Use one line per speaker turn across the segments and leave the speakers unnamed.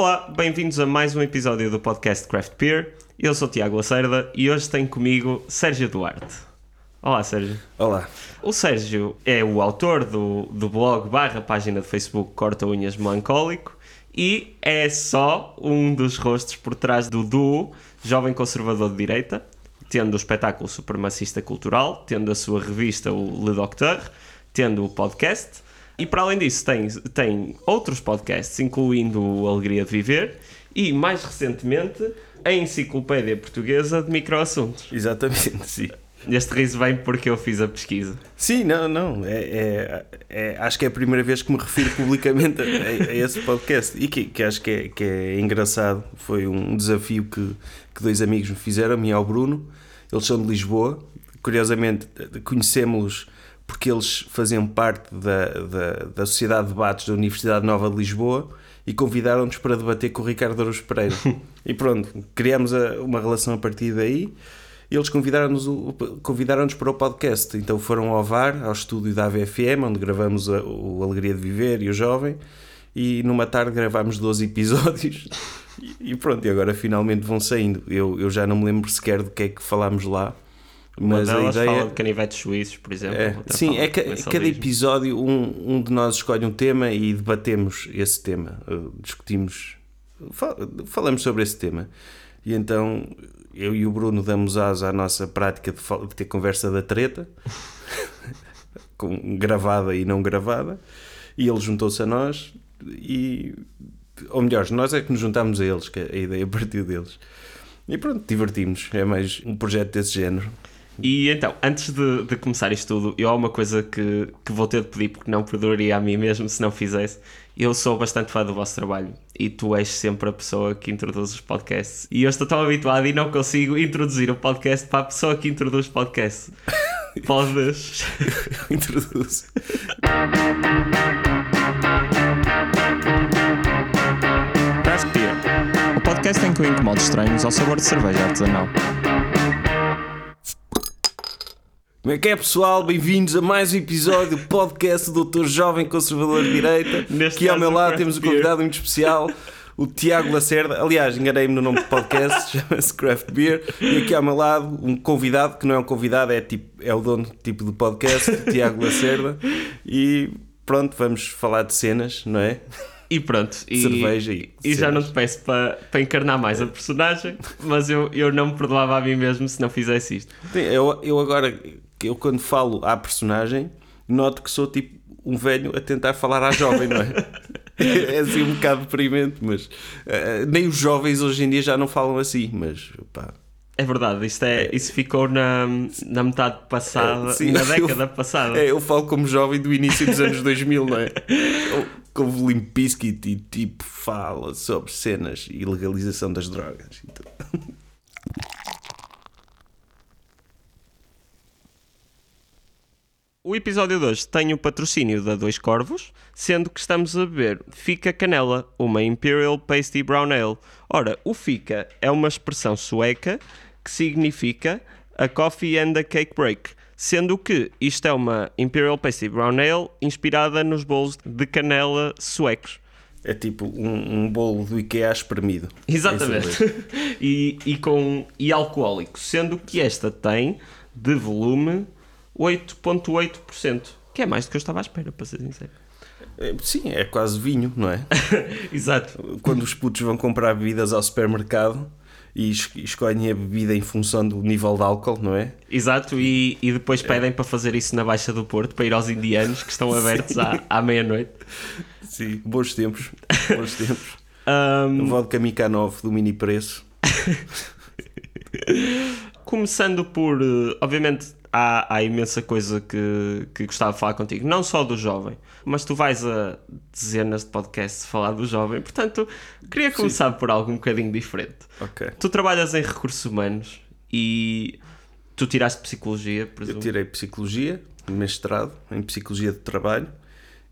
Olá, bem-vindos a mais um episódio do podcast Craft Beer. Eu sou Tiago Lacerda e hoje tenho comigo Sérgio Duarte. Olá, Sérgio.
Olá.
O Sérgio é o autor do, do blog barra página de Facebook Corta Unhas Melancólico e é só um dos rostos por trás do duo Jovem Conservador de Direita, tendo o espetáculo Supremacista Cultural, tendo a sua revista o Le Docteur, tendo o podcast e para além disso tem, tem outros podcasts, incluindo o Alegria de Viver e mais recentemente a Enciclopédia Portuguesa de Microassuntos.
Exatamente, sim.
Este riso vem porque eu fiz a pesquisa.
Sim, não, não. É, é, é, acho que é a primeira vez que me refiro publicamente a, a esse podcast e que, que acho que é, que é engraçado. Foi um desafio que, que dois amigos me fizeram, a mim e ao Bruno. Eles são de Lisboa. Curiosamente, conhecemos-los porque eles faziam parte da, da, da Sociedade de Debates da Universidade Nova de Lisboa e convidaram-nos para debater com o Ricardo Araújo Pereira. e pronto, criamos a, uma relação a partir daí e eles convidaram-nos convidaram para o podcast. Então foram ao VAR, ao estúdio da AVFM, onde gravamos a, o Alegria de Viver e o Jovem, e numa tarde gravámos 12 episódios. E, e pronto, e agora finalmente vão saindo. Eu, eu já não me lembro sequer do que é que falámos lá.
Mas delas a ideia... fala de canivetes suíços, por exemplo.
É, sim, é que cada episódio um, um de nós escolhe um tema e debatemos esse tema. Uh, discutimos, falamos sobre esse tema. E então eu e o Bruno damos asa à nossa prática de, de ter conversa da treta, com, gravada e não gravada, e ele juntou-se a nós e ou melhor, nós é que nos juntámos a eles, que a ideia partiu deles. E pronto, divertimos. É mais um projeto desse género.
E então, antes de, de, começar isto tudo, eu há uma coisa que, que vou ter de pedir porque não perdoaria a mim mesmo se não fizesse. Eu sou bastante fã do vosso trabalho e tu és sempre a pessoa que introduz os podcasts. E eu estou tão habituado e não consigo introduzir o podcast para a pessoa que introduz o podcast. Podes.
Introduz.
Craft Beer, o podcast em que eu incomodo estranhos ao sabor de cerveja artesanal.
Como é que é, pessoal? Bem-vindos a mais um episódio do podcast do Doutor Jovem Conservador de Direita. Neste Aqui ao meu lado temos um convidado muito especial, o Tiago Lacerda. Aliás, enganei-me no nome do podcast, chama-se Craft Beer. E aqui ao meu lado, um convidado, que não é um convidado, é, tipo, é o dono tipo do podcast, o Tiago Lacerda. E pronto, vamos falar de cenas, não é?
E pronto.
E, Cerveja e,
e já não te peço para, para encarnar mais a personagem, mas eu, eu não me perdoava a mim mesmo se não fizesse isto.
Eu, eu agora eu quando falo à personagem, noto que sou tipo um velho a tentar falar à jovem, não é? é assim um bocado deprimente, mas uh, nem os jovens hoje em dia já não falam assim, mas pá.
É verdade, isto é, é, isso ficou na, na metade passada, é, sim, na década
eu,
passada.
É, eu falo como jovem do início dos anos 2000, não é? Como Limp Bizkit e tipo fala sobre cenas e legalização das drogas. Então.
O episódio de hoje tem o patrocínio da Dois Corvos, sendo que estamos a beber Fica Canela, uma Imperial Pasty Brown Ale. Ora, o Fica é uma expressão sueca que significa a coffee and a cake break, sendo que isto é uma Imperial Pasty Brown Ale inspirada nos bolos de canela suecos.
É tipo um, um bolo do IKEA espremido.
Exatamente. e, e, com, e alcoólico, sendo que esta tem de volume 8,8%, que é mais do que eu estava à espera, para ser sincero.
É, sim, é quase vinho, não é?
Exato.
Quando os putos vão comprar bebidas ao supermercado e escolhem a bebida em função do nível de álcool, não é?
Exato, e, e depois pedem é. para fazer isso na Baixa do Porto, para ir aos indianos que estão abertos à, à meia-noite.
Sim, bons tempos. Bons tempos. um... Vodka Mikanov do mini preço.
Começando por, eh, obviamente, há, há imensa coisa que, que gostava de falar contigo, não só do jovem, mas tu vais a dezenas de podcasts falar do jovem, portanto, queria começar Sim. por algo um bocadinho diferente.
Okay.
Tu trabalhas em recursos humanos e tu tiraste psicologia,
presumo? Eu tirei psicologia, mestrado em psicologia de trabalho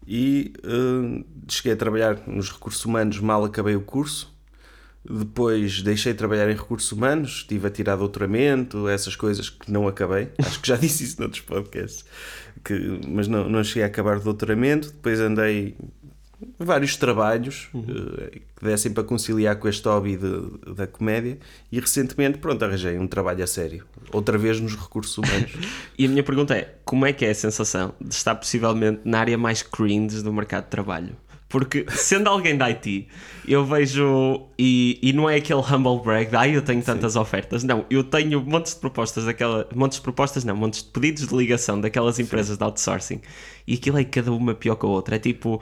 e uh, cheguei a trabalhar nos recursos humanos mal acabei o curso depois deixei de trabalhar em recursos humanos, estive a tirar doutoramento, essas coisas que não acabei. Acho que já disse isso noutros podcasts. Que, mas não, não cheguei a acabar o doutoramento. Depois andei vários trabalhos uhum. uh, que dessem para conciliar com este hobby de, da comédia e recentemente, pronto, arranjei um trabalho a sério, outra vez nos recursos humanos.
e a minha pergunta é, como é que é a sensação de estar possivelmente na área mais cringe do mercado de trabalho? Porque sendo alguém da IT, eu vejo. E, e não é aquele humble brag de ah, eu tenho tantas Sim. ofertas. Não, eu tenho montes de propostas daquela. Montes de propostas, não, montes de pedidos de ligação daquelas empresas Sim. de outsourcing. E aquilo é cada uma pior que a outra. É tipo.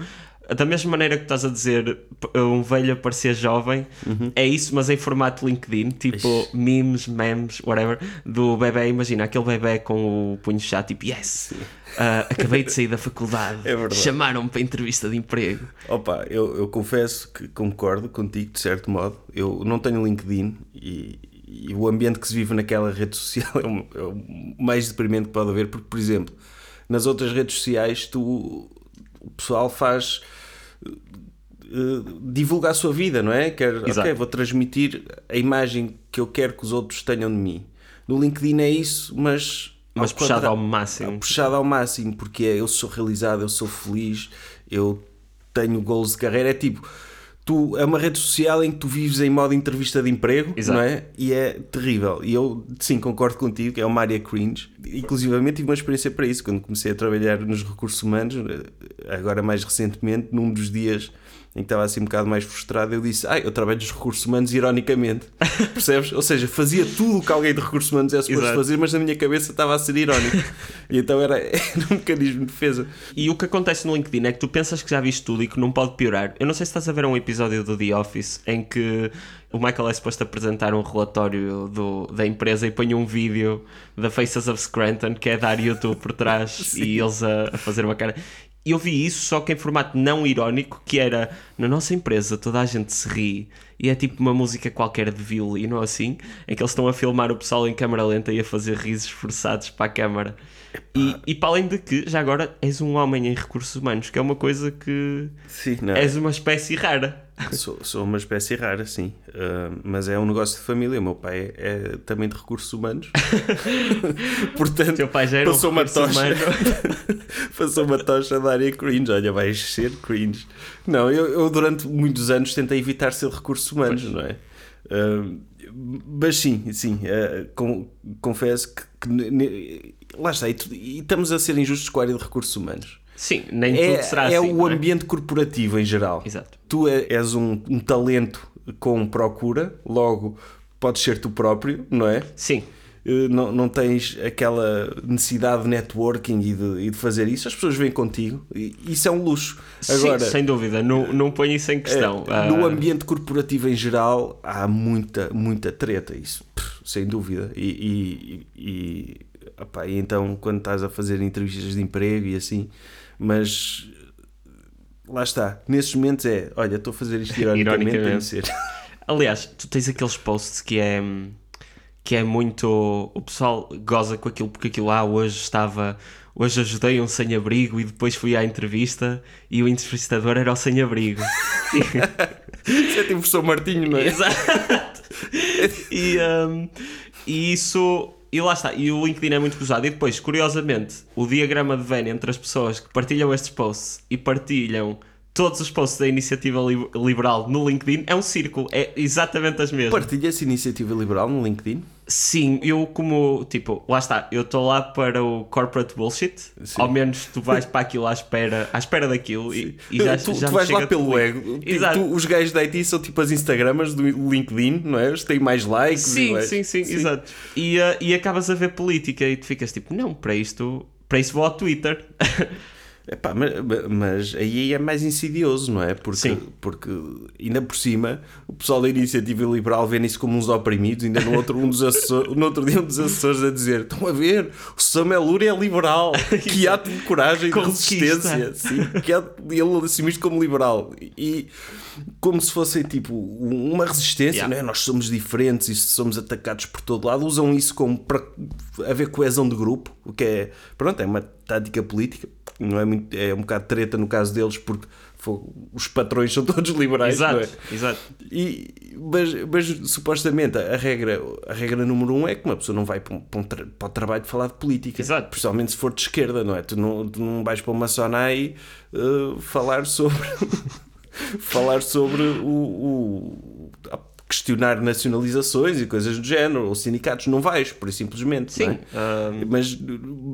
Da mesma maneira que estás a dizer um velho a parecer jovem, uhum. é isso, mas em formato LinkedIn, tipo Ixi. memes, memes, whatever, do bebê. Imagina aquele bebê com o punho chato, tipo, yes, uh, acabei de sair da faculdade, é chamaram-me para entrevista de emprego.
Opa, eu, eu confesso que concordo contigo, de certo modo. Eu não tenho LinkedIn e, e o ambiente que se vive naquela rede social é o, é o mais deprimente que pode haver, porque, por exemplo, nas outras redes sociais, tu, o pessoal faz divulga a sua vida, não é? Quer, Exato. ok, vou transmitir a imagem que eu quero que os outros tenham de mim. No LinkedIn é isso, mas
mas ao puxado ao máximo.
Puxado ao máximo, porque é eu sou realizado, eu sou feliz, eu tenho goals de carreira. É tipo, tu, é uma rede social em que tu vives em modo entrevista de emprego, Exato. não é? E é terrível. E eu, sim, concordo contigo, que é uma área cringe. Inclusivamente tive uma experiência para isso, quando comecei a trabalhar nos recursos humanos, agora mais recentemente, num dos dias em que estava assim um bocado mais frustrado, eu disse: Ah, eu trabalho nos recursos humanos ironicamente. Percebes? Ou seja, fazia tudo o que alguém de recursos humanos é suposto fazer, mas na minha cabeça estava a ser irónico. e então era, era, um mecanismo de defesa.
E o que acontece no LinkedIn é que tu pensas que já viste tudo e que não pode piorar. Eu não sei se estás a ver um episódio do The Office em que o Michael é suposto apresentar um relatório do, da empresa e põe um vídeo da Faces of Scranton que é dar YouTube por trás e eles a, a fazer uma cara eu vi isso só que em formato não irónico, que era na nossa empresa toda a gente se ri e é tipo uma música qualquer de violino assim, em que eles estão a filmar o pessoal em câmera lenta e a fazer risos forçados para a câmara. E, e para além de que, já agora, és um homem em recursos humanos, que é uma coisa que
sim, não.
és uma espécie rara.
Sou, sou uma espécie rara, sim. Uh, mas é um negócio de família. O meu pai é, também de recursos humanos. Portanto,
Teu pai já era passou, um uma tocha,
passou uma tocha da área cringe. Olha, vais ser cringe. Não, eu, eu, durante muitos anos tentei evitar ser recursos humanos, pois. não é? Uh, mas sim, sim, uh, com, confesso que, que lá está, e, e, estamos a ser injustos com a área de recursos humanos.
Sim, nem é, tudo será
é
assim.
É o ambiente corporativo em geral.
Exato.
Tu é, és um, um talento com procura, logo podes ser tu próprio, não é?
Sim.
Eh, não, não tens aquela necessidade de networking e de, e de fazer isso, as pessoas vêm contigo e isso é um luxo.
Agora, Sim, sem dúvida, não, não ponho isso em questão.
É, no ah, ambiente corporativo em geral há muita, muita treta, isso, sem dúvida. E, e, e, opa, e então, quando estás a fazer entrevistas de emprego e assim, mas lá está, nesses momentos é olha, estou a fazer isto ironicamente, ironicamente.
Aliás, tu tens aqueles posts que é que é muito. O pessoal goza com aquilo, porque aquilo lá ah, hoje estava. Hoje ajudei um sem-abrigo e depois fui à entrevista e o entrevistador era o sem-abrigo.
Isso é tipo o professor Martinho, não é?
Exato. E, um, e isso. E lá está, e o LinkedIn é muito usado. E depois, curiosamente, o diagrama de Venn entre as pessoas que partilham estes posts e partilham todos os posts da Iniciativa Liberal no LinkedIn é um círculo, é exatamente as mesmas.
Partilha-se Iniciativa Liberal no LinkedIn?
Sim, eu como, tipo, lá está, eu estou lá para o corporate bullshit, Sim. ao menos tu vais para aquilo à espera, à espera daquilo e, e, já,
tu,
já
tu vais lá pelo ego. Tipo. Tu, os gajos da IT são tipo as Instagramas do LinkedIn, não é? Eles têm mais likes.
Sim, sim, sim, sim, exato. E, uh, e acabas a ver política e tu ficas tipo, não, para isto, para isso vou ao Twitter.
Epá, mas, mas, aí é mais insidioso, não é? Porque, Sim. porque ainda por cima o pessoal da iniciativa liberal vê isso como uns oprimidos. Ainda no outro, um dos assessores, no outro dia, um dos assessores a dizer: estão a ver, o Samuel é liberal, que ato de coragem e de resistência. Sim, que ele assume isto como liberal. E como se fosse tipo uma resistência, yeah. não é? Nós somos diferentes e somos atacados por todo lado. Usam isso como para haver coesão de grupo, o que é, pronto, é uma tática política não é muito é um bocado treta no caso deles porque os patrões são todos liberais.
Exato,
não é?
exato.
E, mas, mas supostamente a regra, a regra número um é que uma pessoa não vai para, um, para, um tra- para o trabalho de falar de política.
Exato.
Principalmente se for de esquerda, não é? Tu não, tu não vais para uma Sonai uh, falar sobre. falar sobre o. o- questionar nacionalizações e coisas do género, ou sindicatos, não vais, por isso simplesmente.
Sim.
é?
ah,
Mas,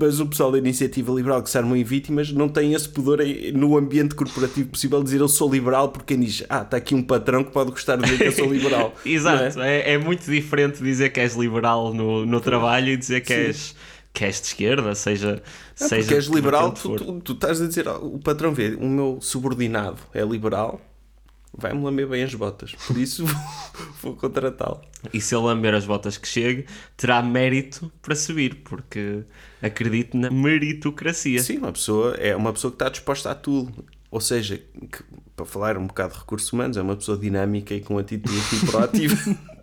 mas o pessoal da iniciativa liberal que se armam em vítimas não tem esse pudor no ambiente corporativo possível de dizer eu sou liberal porque quem diz ah, está aqui um patrão que pode gostar de dizer que eu sou liberal.
Exato,
Não é?
é? É, muito diferente dizer que és liberal no, no trabalho e dizer que és, que és de esquerda, seja.
Não,
seja
porque és liberal, tu, tu, tu estás a dizer "Ah, o patrão vê, o meu subordinado é liberal, vai-me lamber bem as botas, por isso vou, contratá-lo.
E se ele lamber as botas que chegue, terá mérito para subir, porque acredito na meritocracia.
Sim, uma pessoa é uma pessoa que está disposta a tudo. Ou seja, que, para falar um bocado de recursos humanos, é uma pessoa dinâmica e com atitude proativa.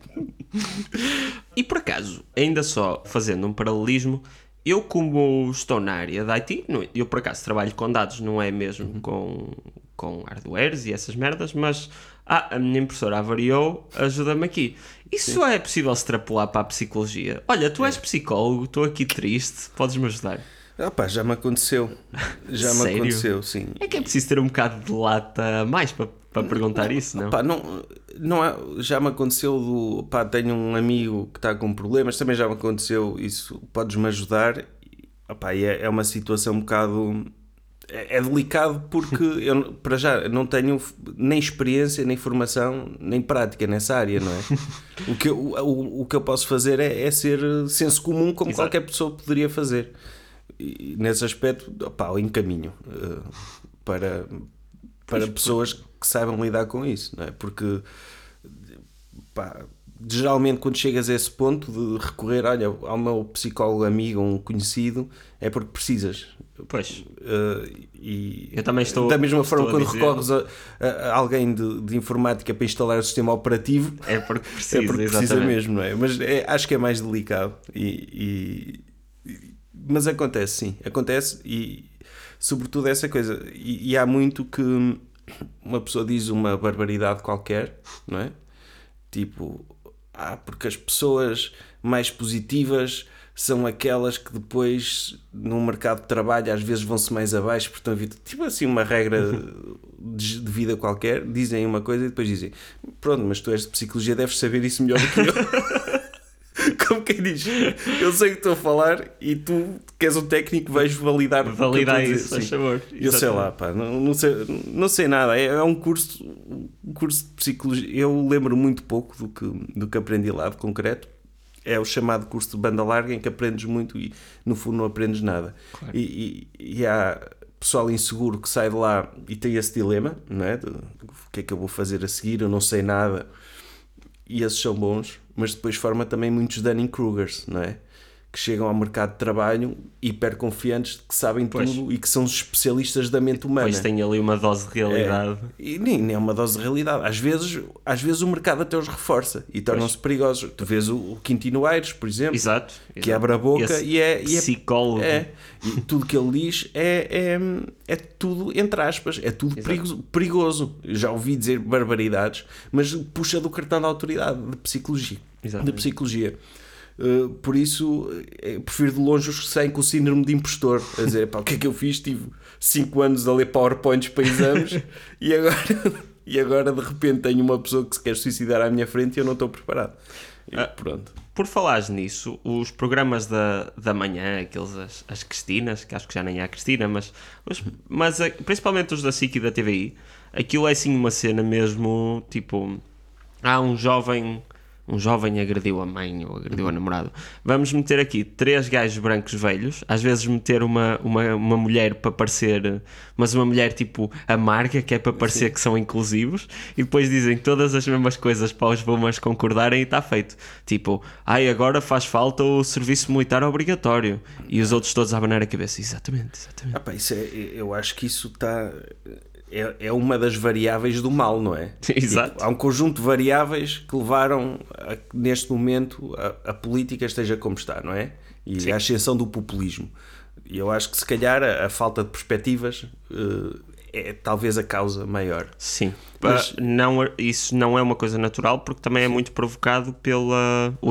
E por acaso, ainda só fazendo um paralelismo, eu como estou na área da IT, não- eu por acaso trabalho com dados, não é mesmo com, com hardwares e essas merdas, mas ah, a minha impressora avariou, ajuda-me aqui. Isso é possível extrapolar para a psicologia? Olha, tu és psicólogo, estou aqui triste, podes-me ajudar?
Ah, pá, já me aconteceu. Já me aconteceu, sim.
É que é preciso ter um bocado de lata a mais para, para perguntar isso, não?
Pá, não, não é, já me aconteceu do. Pá, tenho um amigo que está com problemas, também já me aconteceu isso. Podes-me ajudar? Opá, é, é uma situação um bocado. É, é delicado porque eu, para já, não tenho nem experiência, nem formação, nem prática nessa área, não é? O que eu, o, o que eu posso fazer é, é ser senso comum, como
Exato.
qualquer pessoa poderia fazer. E nesse aspecto, opá, eu encaminho eh, para, para pessoas que saibam lidar com isso, não é? Porque pá, geralmente quando chegas a esse ponto de recorrer, olha, ao meu psicólogo amigo, um conhecido, é porque precisas.
Pois,
Uh, e
Eu também estou-
da mesma forma
estou
quando
dizer-
recorres a, a- alguém de, de informática para instalar o sistema operativo
é porque precisa,
é porque precisa mesmo, não é? Mas é- acho que é mais delicado. E, e- e- mas acontece, sim. Acontece e, sobretudo, essa coisa. E há muito que uma pessoa diz uma barbaridade qualquer, não é? Tipo, ah, porque as pessoas mais positivas são aquelas que depois no mercado de trabalho às vezes vão-se mais abaixo, portanto, tipo assim, uma regra de de vida qualquer, dizem uma coisa e depois dizem pronto, mas tu és de psicologia, deves saber isso melhor do que eu. Quem diz, eu sei o que estou a falar e tu, que és um técnico, vais validar que
Validar isso, faz favor.
Eu sei lá, pá, não, não, sei, não sei nada. É, é um curso, um curso de psicologia. Eu lembro muito pouco do que, do que aprendi lá de concreto. É o chamado curso de banda larga em que aprendes muito e no fundo não aprendes nada.
Claro.
E, e, e há pessoal inseguro que sai de lá e tem esse dilema, não é? De, o que é que eu vou fazer a seguir? Eu não sei nada. E esses são bons, mas depois forma também muitos Dunning-Krugers, não é? Que chegam ao mercado de trabalho hiper confiantes de que sabem
Pois.
tudo e que são os especialistas da mente humana.
Pois tem ali uma dose de realidade.
E nem, nem é uma dose de realidade. Às vezes, às vezes o mercado até os reforça e tornam-se perigosos. Tu vês o, o Quintino Aires, por exemplo,
Exato.
que
exato.
abre a boca
Esse
e é, e é
psicólogo.
é. E tudo que ele diz é, é, é tudo, entre aspas, é tudo perigoso, Já ouvi dizer barbaridades, mas puxa do cartão da autoridade de psicologia.
Exatamente.
De psicologia. Uh, por isso, eh, prefiro de longe os que saem com o síndrome de impostor. A dizer, pá, o que é que eu fiz? Tive 5 anos a ler PowerPoints para exames e agora, e agora de repente tenho uma pessoa que se quer suicidar à minha frente e eu não estou preparado. E
Ah.
pronto.
Por falares nisso, os programas da, da manhã, aqueles as, as Cristinas, que acho que já nem há Cristina, mas, os- mas eh, principalmente os da SIC e da TVI, aquilo é assim uma cena mesmo, tipo, há um jovem, um jovem agrediu a mãe ou agrediu a namorado. Vamos meter aqui três gajos brancos velhos, às vezes meter uma, uma, uma mulher para parecer, mas uma mulher tipo amarga, que é para parecer que são inclusivos, e depois dizem todas as mesmas coisas para os boomers concordarem e está feito. Tipo, ai, agora faz falta o serviço militar obrigatório. E os outros todos a abanar a cabeça. Exatamente, exatamente.
Ah, pá, isso é, eu acho que isso está. É, é uma das variáveis do mal, não é?
Exato.
Tipo, há um conjunto de variáveis que levaram a que neste momento a, a política esteja como está, não é? E
Sim.
a ascensão do populismo. E eu acho que se calhar a, a falta de perspectivas eh, é talvez a causa maior.
Sim. Mas não, isso não é uma coisa natural porque também é muito provocado pelo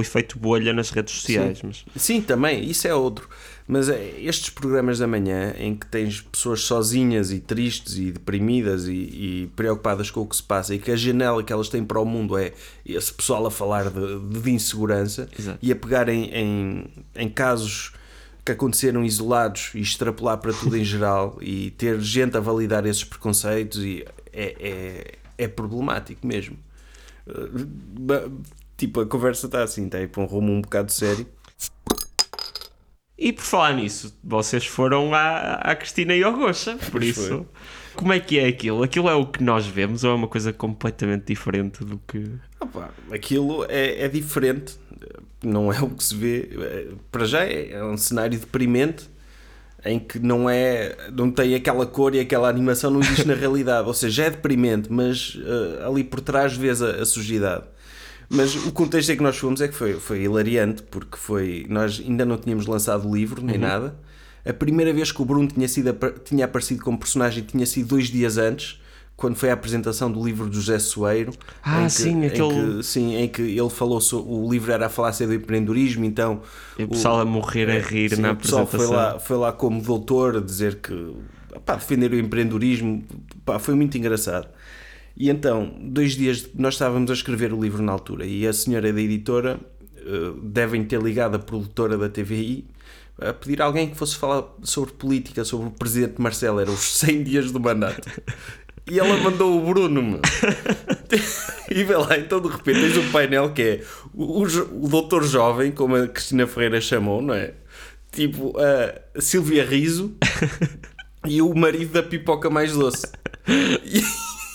efeito bolha nas redes sociais.
Sim.
Mas...
Sim, também, isso é outro. Mas é, estes programas da manhã em que tens pessoas sozinhas e tristes e deprimidas e, e, preocupadas com o que se passa e que a janela que elas têm para o mundo é esse pessoal a falar de, de insegurança
Exato.
e a pegar em, em, em casos que aconteceram isolados e extrapolar para tudo em geral e ter gente a validar esses preconceitos e é, é, é problemático mesmo. Tipo, a conversa está assim, está aí para um rumo um bocado sério.
E por falar nisso, vocês foram à, à Cristina e ao Rocha, por
Pois
isso.
foi.
Como é que é aquilo? Aquilo é o que nós vemos ou é uma coisa completamente diferente do que.
Opa, aquilo é, é diferente, não é o que se vê. Para já é, é um cenário deprimente em que não é não tem aquela cor e aquela animação não existe na realidade. Ou seja, é deprimente, mas eh, ali por trás vês a, a sujidade. Mas o contexto em que nós fomos é que foi, foi hilariante, porque foi. Nós ainda não tínhamos lançado o livro nem nada. A primeira vez que o Bruno tinha, sido, tinha aparecido como personagem tinha sido dois dias antes, quando foi a apresentação do livro do José Soeiro.
Ah,
em que-
sim,
em
aquele-
que- sim, em que ele falou sobre. O livro era a falácia do empreendedorismo, então.
E o pessoal a morrer a rir
sim,
na
o pessoal
apresentação.
foi lá, foi lá como doutor a dizer que. Pá, defender o empreendedorismo. Pá, foi muito engraçado. E então, dois dias. Nós estávamos a escrever o livro na altura e a senhora da editora eh, devem ter ligado a produtora da TVI a pedir a alguém que fosse falar sobre política, sobre o presidente Marcelo. Era os 100 dias do mandato. E ela mandou o Bruno, meu. E vê lá, então de repente tens um painel que é o, o doutor jovem, como a Cristina Ferreira chamou, não é? Tipo, a Silvia Riso e o marido da pipoca mais doce. E,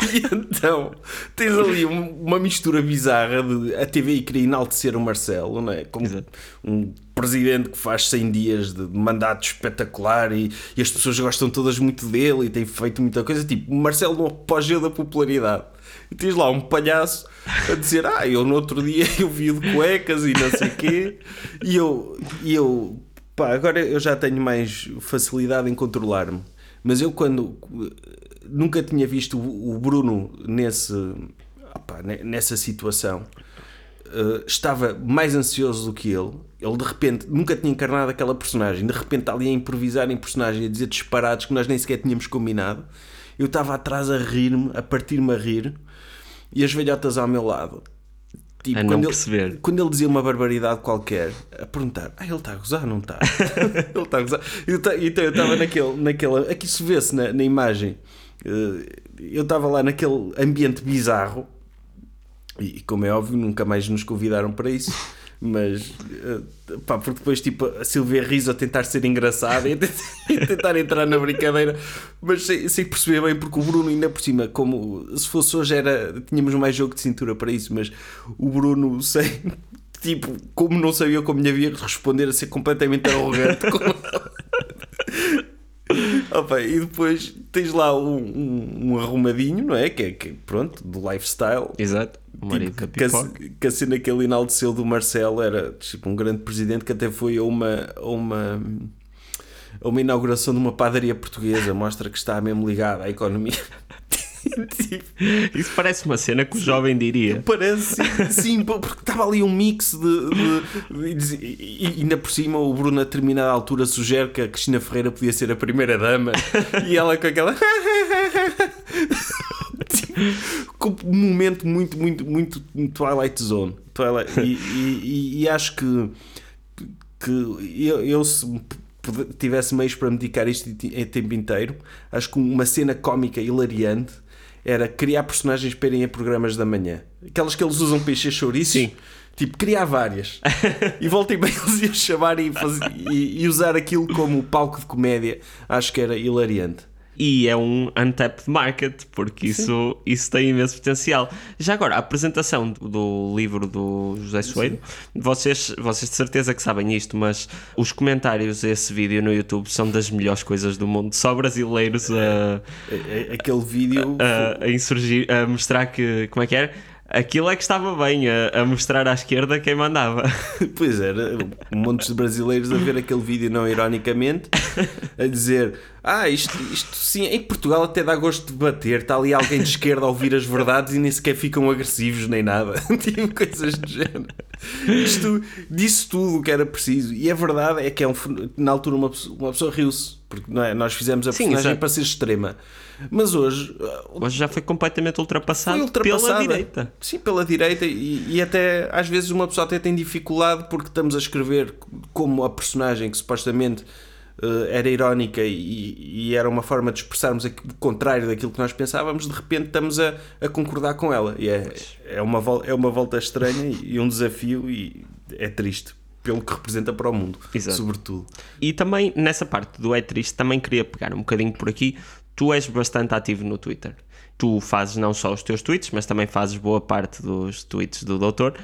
e então tens ali um- uma mistura bizarra de a TVI queria enaltecer o Marcelo, não é? Como
Exato.
um presidente que faz 100 dias de mandato espetacular e, e as pessoas gostam todas muito dele e tem feito muita coisa. Tipo, o Marcelo no apogeu da popularidade. E tens lá um palhaço a dizer: Ah, eu no outro dia eu vi de cuecas e não sei o quê. E eu, e eu, pá, agora eu já tenho mais facilidade em controlar-me. Mas eu, quando nunca tinha visto o o Bruno nesse, ne- nessa situação, Uh, estava mais ansioso do que ele. Ele de repente nunca tinha encarnado aquela personagem, de repente está ali a improvisar em personagem, a dizer disparados que nós nem sequer tínhamos combinado. Eu estava atrás a rir-me, a partir-me a rir, e as velhotas ao meu lado. Tipo,
A não
quando,
perceber.
ele, quando ele dizia uma barbaridade qualquer, a perguntar: Ah, ele está a gozar, não está? ele está a gozar. Eu Então eu estava naquele, naquela. Aqui se vê-se na, na imagem. Uh, Eu estava lá naquele ambiente bizarro e como é óbvio, nunca mais nos convidaram para isso. Mas eh, pá, porque depois tipo a Silvia Riso a tentar ser engraçada e a tentar, entrar na brincadeira, mas sem, sem perceber bem, porque o Bruno, ainda por cima, como se fosse hoje, era, tínhamos mais jogo de cintura para isso, mas o Bruno, sem tipo, como não sabia como lhe havia de responder, a ser completamente arrogante. como- Opa, e depois tens lá um, um, um arrumadinho, não é? Que é que, pronto, do lifestyle.
Exato. O marido
Tipo, que, a, que a cena que ele enalteceu do Marcelo era tipo um grande presidente que até foi a uma, a uma, a uma inauguração de uma padaria portuguesa. Mostra que está mesmo ligado à economia. Tipo,
Isso parece uma cena que o jovem diria.
Parece, sim, porque estava ali um mix de. de- de- e, ainda por cima o Bruno, a determinada altura, sugere que a Cristina Ferreira podia ser a primeira dama e ela com aquela. Com um momento muito, muito, muito Twilight Zone. Twilight, e, e- e- acho que, que eu, eu se tivesse meios para medicar isto em tempo inteiro, acho que uma cena cómica hilariante era criar personagens para irem a programas da manhã. Aquelas que eles usam para encher chouriços.
Sim.
Tipo, criar várias. e voltem bem eles iam chamar e, fazer- e- e usar aquilo como palco de comédia. Acho que era hilariante.
E é um untapped market, porque isso, isso tem imenso potencial. Já agora, a apresentação do, livro do José Soeiro, vocês, vocês de certeza que sabem isto, mas os comentários a esse vídeo no YouTube são das melhores coisas do mundo. Só brasileiros a,
A- a- Aquele vídeo.
a, a insurgir, a mostrar que, como é que era? Aquilo é que estava bem a, a mostrar à esquerda quem mandava.
Pois era, um monte de brasileiros a ver aquele vídeo não ironicamente, a dizer: Ah, isto, isto sim, em Portugal até dá gosto de bater, está ali alguém de esquerda a ouvir as verdades e nem sequer ficam agressivos nem nada. Tipo coisas do género. Isto disse tudo o que era preciso. E a verdade é que é um, na altura uma uma pessoa riu-se, porque é, nós fizemos a
Sim,
personagem
exato.
para ser extrema. Mas hoje
Hoje já foi completamente ultrapassado,
foi ultrapassada.
pela direita.
Sim, pela direita e, e até às vezes uma pessoa até tem dificuldade porque estamos a escrever como a personagem que supostamente eh, era irónica e, e era uma forma de expressarmos o contrário daquilo que nós pensávamos, de repente estamos a, a concordar com ela. E é, é, uma, é uma volta estranha e um desafio e é triste pelo que representa para o mundo,
Exato.
sobretudo.
E também nessa parte do é triste, também queria pegar um bocadinho por aqui. Tu és bastante ativo no Twitter. Tu fazes não só os teus tweets, mas também fazes boa parte dos tweets do doutor.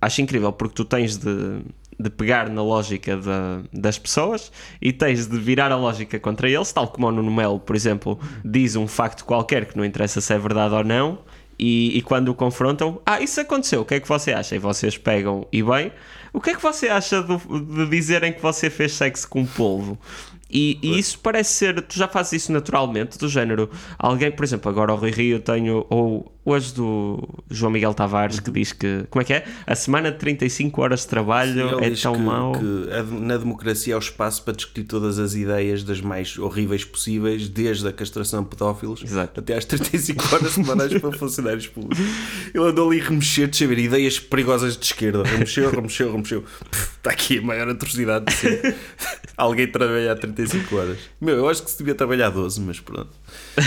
Acho incrível porque tu tens de, de pegar na lógica da- das pessoas e tens de virar a lógica contra eles, tal como o Nuno Melo, por exemplo, diz um facto qualquer que não interessa se é verdade ou não. E, e quando o confrontam, ah, isso aconteceu, o que é que você acha? E vocês pegam, e bem, o que é que você acha do- de dizerem que você fez sexo com polvo? E, e isso parece ser, tu já fazes isso naturalmente, do género, alguém, por exemplo, agora o Rui Rio tenho, ou hoje do João Miguel Tavares que diz que, como é que é? A semana de 35 horas de trabalho
Ele
é tão
que,
mau.
que a- na democracia há o espaço para discutir todas as ideias das mais horríveis possíveis, desde a castração de pedófilos
Exato.
até às 35 horas semanais para funcionários públicos. Ele andou ali a remexer, de saber, ideias perigosas de esquerda. Remexeu, remexeu, remexeu. Pff, Está aqui a maior atrocidade de sempre. Alguém trabalha há 35 horas. Meu, eu acho que se devia trabalhar 12, mas pronto.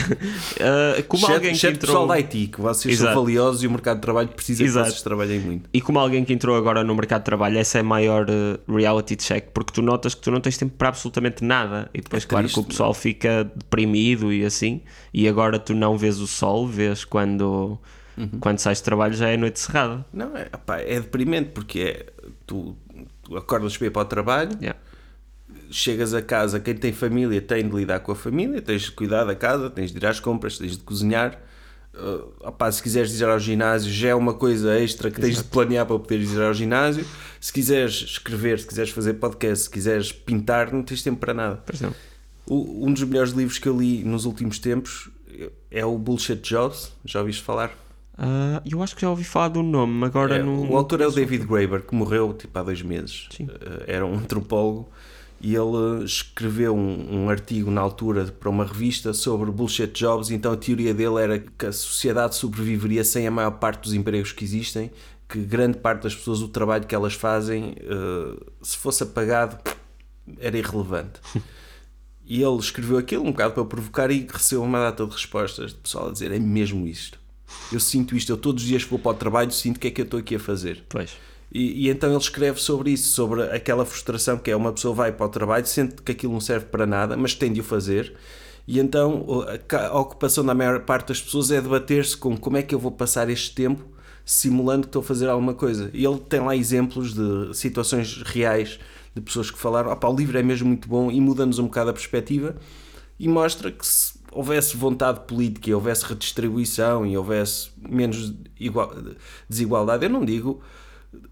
Ah, como alguém que entrou...
pessoal da IT, que vocês
Exato.
são valiosos e o mercado de trabalho precisa
Exato.
que vocês trabalhem muito.
E como alguém que entrou agora no mercado de trabalho, essa é a maior eh, reality check, porque tu notas que tu não tens tempo para absolutamente nada. E depois,
É
claro,
triste,
que o pessoal fica deprimido e assim. E agora tu não vês o sol, vês quando,
Uhum.
quando sais de trabalho já é noite cerrada.
Não, é, opá, é deprimente porque é, tu, tu acordas ir para o trabalho,
Yeah.
Chegas a casa, quem tem família tem de lidar com a família, tens de cuidar da casa, tens de ir às compras, tens de cozinhar. Uh, opá, se quiseres ir ao ginásio já é uma coisa extra que tens de planear para poderes ir ao ginásio. Se quiseres escrever, se quiseres fazer podcast, se quiseres pintar, não tens tempo para nada.
Não.
O- um dos melhores livros que eu li nos últimos tempos é o Bullshit Jobs. Já ouviste falar?
Ah, eu acho que já ouvi falar do nome, agora
É,
não.
o autor é o David Graeber, que morreu tipo, há dois meses. Eh, Era um antropólogo e ele escreveu um, um artigo na altura para uma revista sobre bullshit jobs. Então a teoria dele era que a sociedade sobreviveria sem a maior parte dos empregos que existem, que grande parte das pessoas, o trabalho que elas fazem, eh, se fosse apagado, era irrelevante. E ele escreveu aquilo um bocado para provocar e recebeu uma data de respostas de pessoal a dizer: é mesmo isto. Eu sinto isto, eu todos os dias que vou para o trabalho sinto o que é que eu estou aqui a fazer.
Pois.
E, então ele escreve sobre isso, sobre aquela frustração que é uma pessoa vai para o trabalho, sente que aquilo não serve para nada, mas tem de o fazer. E então a, ocupação da maior parte das pessoas é debater-se com como é que eu vou passar este tempo simulando que estou a fazer alguma coisa. E ele tem lá exemplos de situações reais de pessoas que falaram: "Opa, o livro é mesmo muito bom e muda-nos um bocado a perspectiva e mostra que se houvesse vontade política e houvesse redistribuição e houvesse menos igual- desigualdade, eu não digo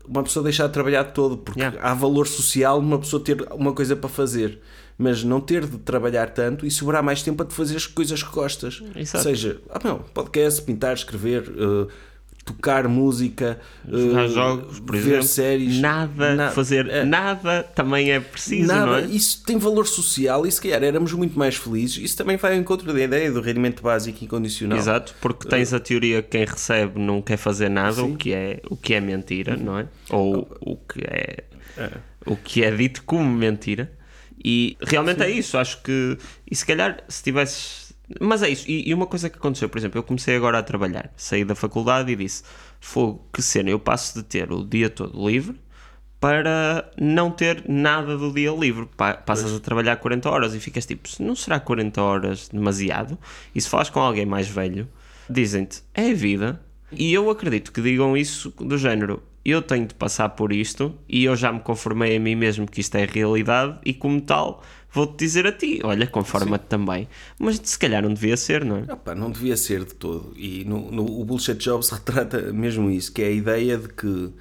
uma pessoa deixar de trabalhar todo, porque
Yeah.
há valor social numa pessoa ter uma coisa para fazer, mas não ter de trabalhar tanto e sobrar mais tempo a te fazer as coisas que gostas.
Exato.
Seja, ah, não, podcast, pintar, escrever, eh, tocar música,
Jogar
eh,
jogos, por
ver
exemplo.
séries,
Nada,
na-
fazer
é.
nada também é preciso,
Nada,
não é?
isso tem valor social e se calhar éramos muito mais felizes. Isso também vai ao encontro da ideia do rendimento básico incondicional.
Exato, porque tens a teoria que quem recebe não quer fazer nada, o que, é, o que é mentira, não é? Ou o que é, o que é dito como mentira. E realmente é isso, acho que. E se calhar, se tivesses. Mas é isso, e, e uma coisa que aconteceu, por exemplo, eu comecei agora a trabalhar, saí da faculdade e disse: Fogo, que cena, eu passo de ter o dia todo livre para não ter nada do dia livre. Pa- Passas a trabalhar 40 horas e ficas tipo, "Se não será 40 horas demasiado? E se falas com alguém mais velho, dizem-te, é a vida. E eu acredito que digam isso do género, eu tenho de passar por isto e eu já me conformei a mim mesmo que isto é realidade e como tal vou-te dizer a ti, olha, conforma-te também. Mas se calhar não devia ser, não é?
Não devia ser de todo. E no, no, o Bullshit Jobs retrata mesmo isso, que é a ideia de que.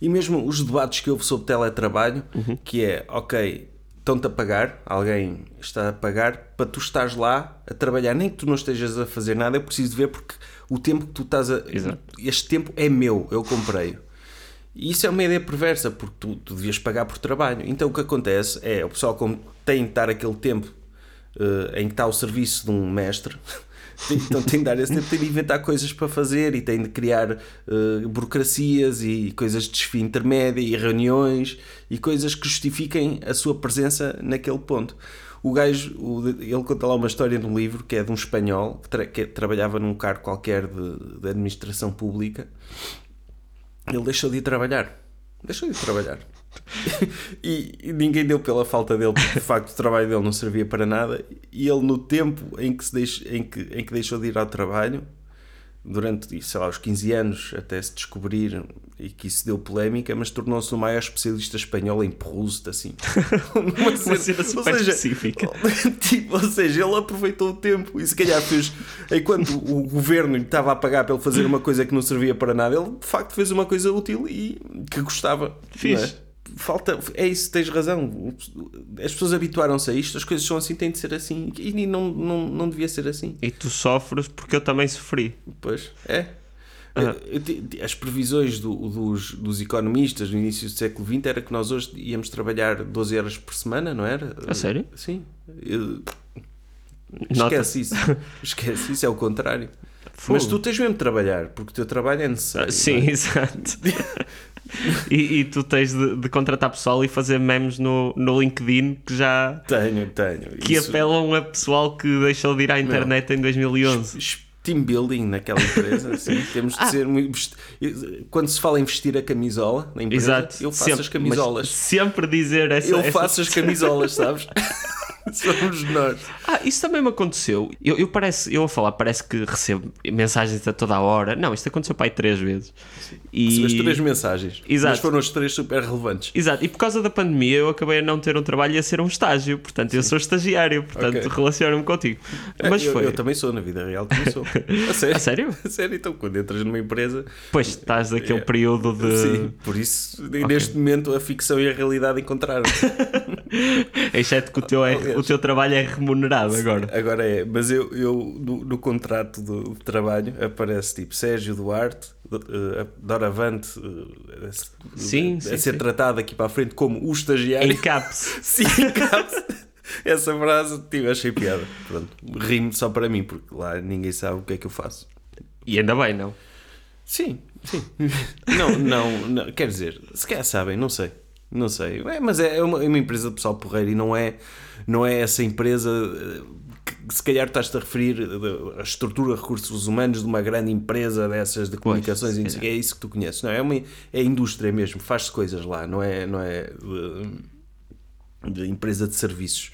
E mesmo os debates que houve sobre teletrabalho, que é, ok, estão-te a pagar, alguém está a pagar para tu estares lá a trabalhar, nem que tu não estejas a fazer nada, eu preciso ver porque o tempo que tu estás a.
Exato.
Este tempo é meu, eu comprei-o. E isso é uma ideia perversa, porque tu, tu devias pagar por trabalho. Então o que acontece é, o pessoal como tem de estar aquele tempo eh, em que está o serviço de um mestre, então tem de dar esse tempo, tem de inventar coisas para fazer e tem de criar eh, burocracias e coisas de desfio intermédia e reuniões e coisas que justifiquem a sua presença naquele ponto. O gajo, o- ele conta lá uma história num livro que é de um espanhol que, tra- que trabalhava num cargo qualquer de, de administração pública ele deixou de ir trabalhar. Deixou de ir trabalhar. e, e ninguém deu pela falta dele, porque de facto o trabalho dele não servia para nada. E ele, no tempo em que, se deix, em que, em que deixou de ir ao trabalho, durante, sei lá, os 15 anos, até se descobrir, e que isso deu polémica, mas tornou-se o maior especialista espanhol em Proust, assim. Uma
cena super específica.
tipo, ou seja, ele aproveitou o tempo e se calhar fez, enquanto o governo lhe estava a pagar para ele fazer uma coisa que não servia para nada, ele de facto fez uma coisa útil e que gostava.
Fixe.
Falta, é isso, tens razão. As pessoas habituaram-se a isto, as coisas são assim, têm de ser assim e não, não, não devia ser assim.
E tu sofres porque eu também sofri.
Pois, é. Te- As previsões do- dos, dos economistas no início do século XX era que nós hoje íamos trabalhar 12 horas por semana, não era?
A sério?
Sim. Eu- Esquece isso. Esquece isso, é o contrário.
Fogo.
Mas tu tens mesmo de trabalhar, porque o teu trabalho é necessário.
Ah, Sim,
é?
exato. e, e tu tens de, de contratar pessoal e fazer memes no, no LinkedIn que já
Tenho, tenho.
que
Isso-
apelam a pessoal que deixou de ir à internet em 2011.
Team building naquela empresa, assim, temos de
Ah.
ser muito. Quando se fala em vestir a camisola na empresa,
Exato.
eu faço
sempre,
as camisolas.
Sempre dizer essa.
Eu
essa-
faço as camisolas, sabes? Somos nós.
Ah, isso também me aconteceu. Eu, eu, parece, eu a falar, parece que recebo mensagens a toda a hora. Não, isto aconteceu para aí três vezes. E...
Recebeste três mensagens.
Exato.
Mas foram as três super relevantes.
Exato, e por causa da pandemia eu acabei a não ter um trabalho e a ser um estágio, portanto eu sou estagiário, portanto
Ok.
relaciono-me contigo. Mas
eu,
foi.
eu também sou, na vida real também sou. A sério?
A sério?
A sério, então quando entras numa empresa.
Pois estás naquele
É.
período de.
Sim, por isso, neste momento, a ficção e a realidade encontraram.
Exceto que o teu, é. O teu trabalho é remunerado agora.
Agora é, mas eu, eu no, no contrato do de trabalho aparece tipo Sérgio Duarte, uh, Doravante, a-
Sim,
a,
sim,
ser
sim.
tratado aqui para a frente como o estagiário.
Em caps.
Sim, caso. Essa frase, tipo, achei piada. Pronto, rimo só para mim, porque lá ninguém sabe o que é que eu faço.
E ainda bem, não?
Sim, sim. Não, não, não, quer dizer, se calhar sabem, não sei. Não sei. É, mas é uma, é uma empresa de pessoal porreiro e não é, não é essa empresa eh, que se calhar estás-te a referir eh, a estrutura de recursos humanos de uma grande empresa dessas de comunicações quê, é isso que tu conheces. Não, é uma é indústria mesmo, faz-se coisas lá, não é, não é de, de empresa de serviços.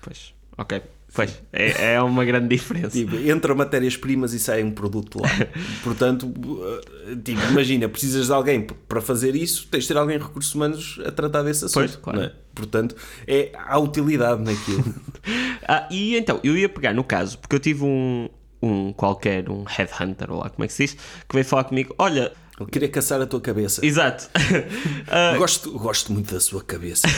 Pois, ok. Pois, é, é uma grande diferença.
Tipo, entra matérias-primas e sai um produto lá. Portanto, eh, tipo, imagina, precisas de alguém para fazer isso, tens de ter alguém em recursos humanos a tratar desse assunto.
Pois, claro.
é? Portanto, é, há utilidade naquilo.
Ah, e então, eu ia pegar no caso, porque eu tive um, um qualquer, um headhunter, ou lá como é que se diz, que veio falar comigo: olha,
Ele queria caçar a tua cabeça.
exato, Ah,
Gosto, gosto muito da sua cabeça.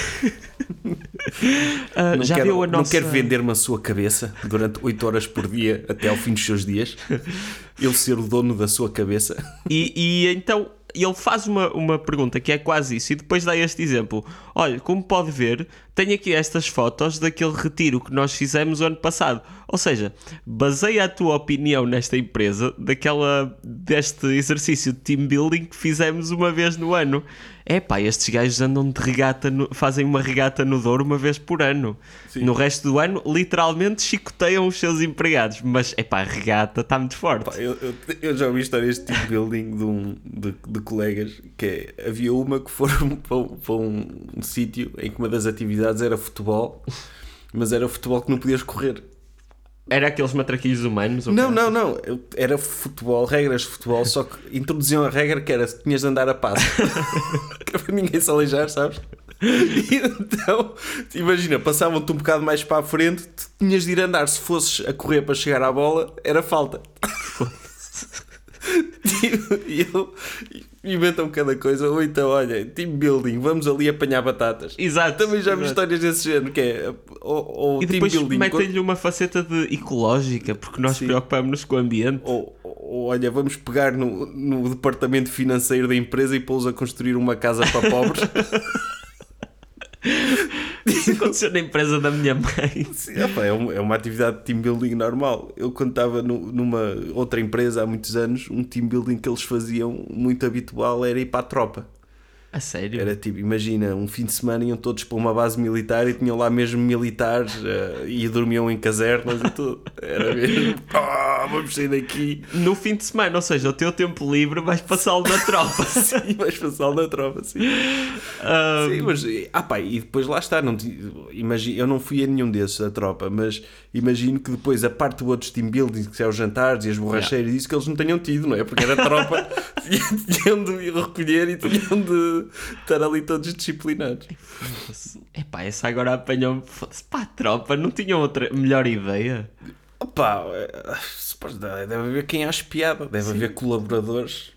Não
já
quero,
viu a
não
nossa.
quero vender-me a sua cabeça durante 8 horas por dia até ao fim dos seus dias. Ele ser o dono da sua cabeça.
E, e então ele faz uma, uma pergunta que é quase isso, e depois dá este exemplo: olha, como pode ver, tenho aqui estas fotos daquele retiro que nós fizemos ano passado. Ou seja, baseia a tua opinião nesta empresa daquela, deste exercício de team building que fizemos uma vez no ano. É pá, estes gajos andam de regata, no- fazem uma regata no Douro uma vez por ano. No resto do ano, literalmente chicoteiam os seus empregados. Mas é pá, a regata está muito forte.
Pá, eu, eu, eu já ouvi histórias de team building de, um, de, de colegas que é, havia uma que foram para, um- para um, um sítio em que uma das atividades era futebol, mas era futebol que não podias correr.
Era aqueles matraquilhos humanos?
Não, não, não. Era futebol, regras de futebol, só que introduziam a regra que era tinhas de andar a passo. é para ninguém se aleijar, sabes? E então, imagina, passavam-te um bocado mais para a frente, tinhas de ir andar. Se fosses a correr para chegar à bola, era falta. e eu inventam cada coisa. Ou então, olha, team building, vamos ali apanhar batatas.
Exato.
Também já vi histórias desse género, que é. Ou, ou
E
team building.
metem-lhe uma faceta de ecológica, porque nós preocupamos-nos com o ambiente.
Ou, ou, olha, vamos pegar no, no departamento financeiro da empresa e pô-los a construir uma casa para pobres.
Isso aconteceu na empresa da minha mãe.
Sim, opa, é, um- é uma atividade de team building normal. Eu quando estava nu- numa outra empresa há muitos anos, um team building que eles faziam muito habitual era ir para a tropa.
A sério?
Era tipo, imagina, um fim de semana iam todos para uma base militar e tinham lá mesmo militares eh, e dormiam em casernas e tudo. Era mesmo, ah, vamos sair daqui.
No fim de semana, ou seja, o teu tempo livre vais passá-lo na tropa.
Sim, vais passar na tropa, sim.
Ah,
Sim, mas ah, pá, e depois lá está. Não, imagino, eu não fui a nenhum desses da tropa, mas imagino que depois a parte do outros team building, que é os jantares e as borracheiras, isso que eles não tenham tido, não é? Porque era tropa, tinham de ir recolher e tinham de estar ali todos disciplinados.
Epá, essa agora apanhou-me. Pá, a tropa, não tinham outra melhor ideia?
Opa, é, deve haver quem ache piada, deve haver colaboradores.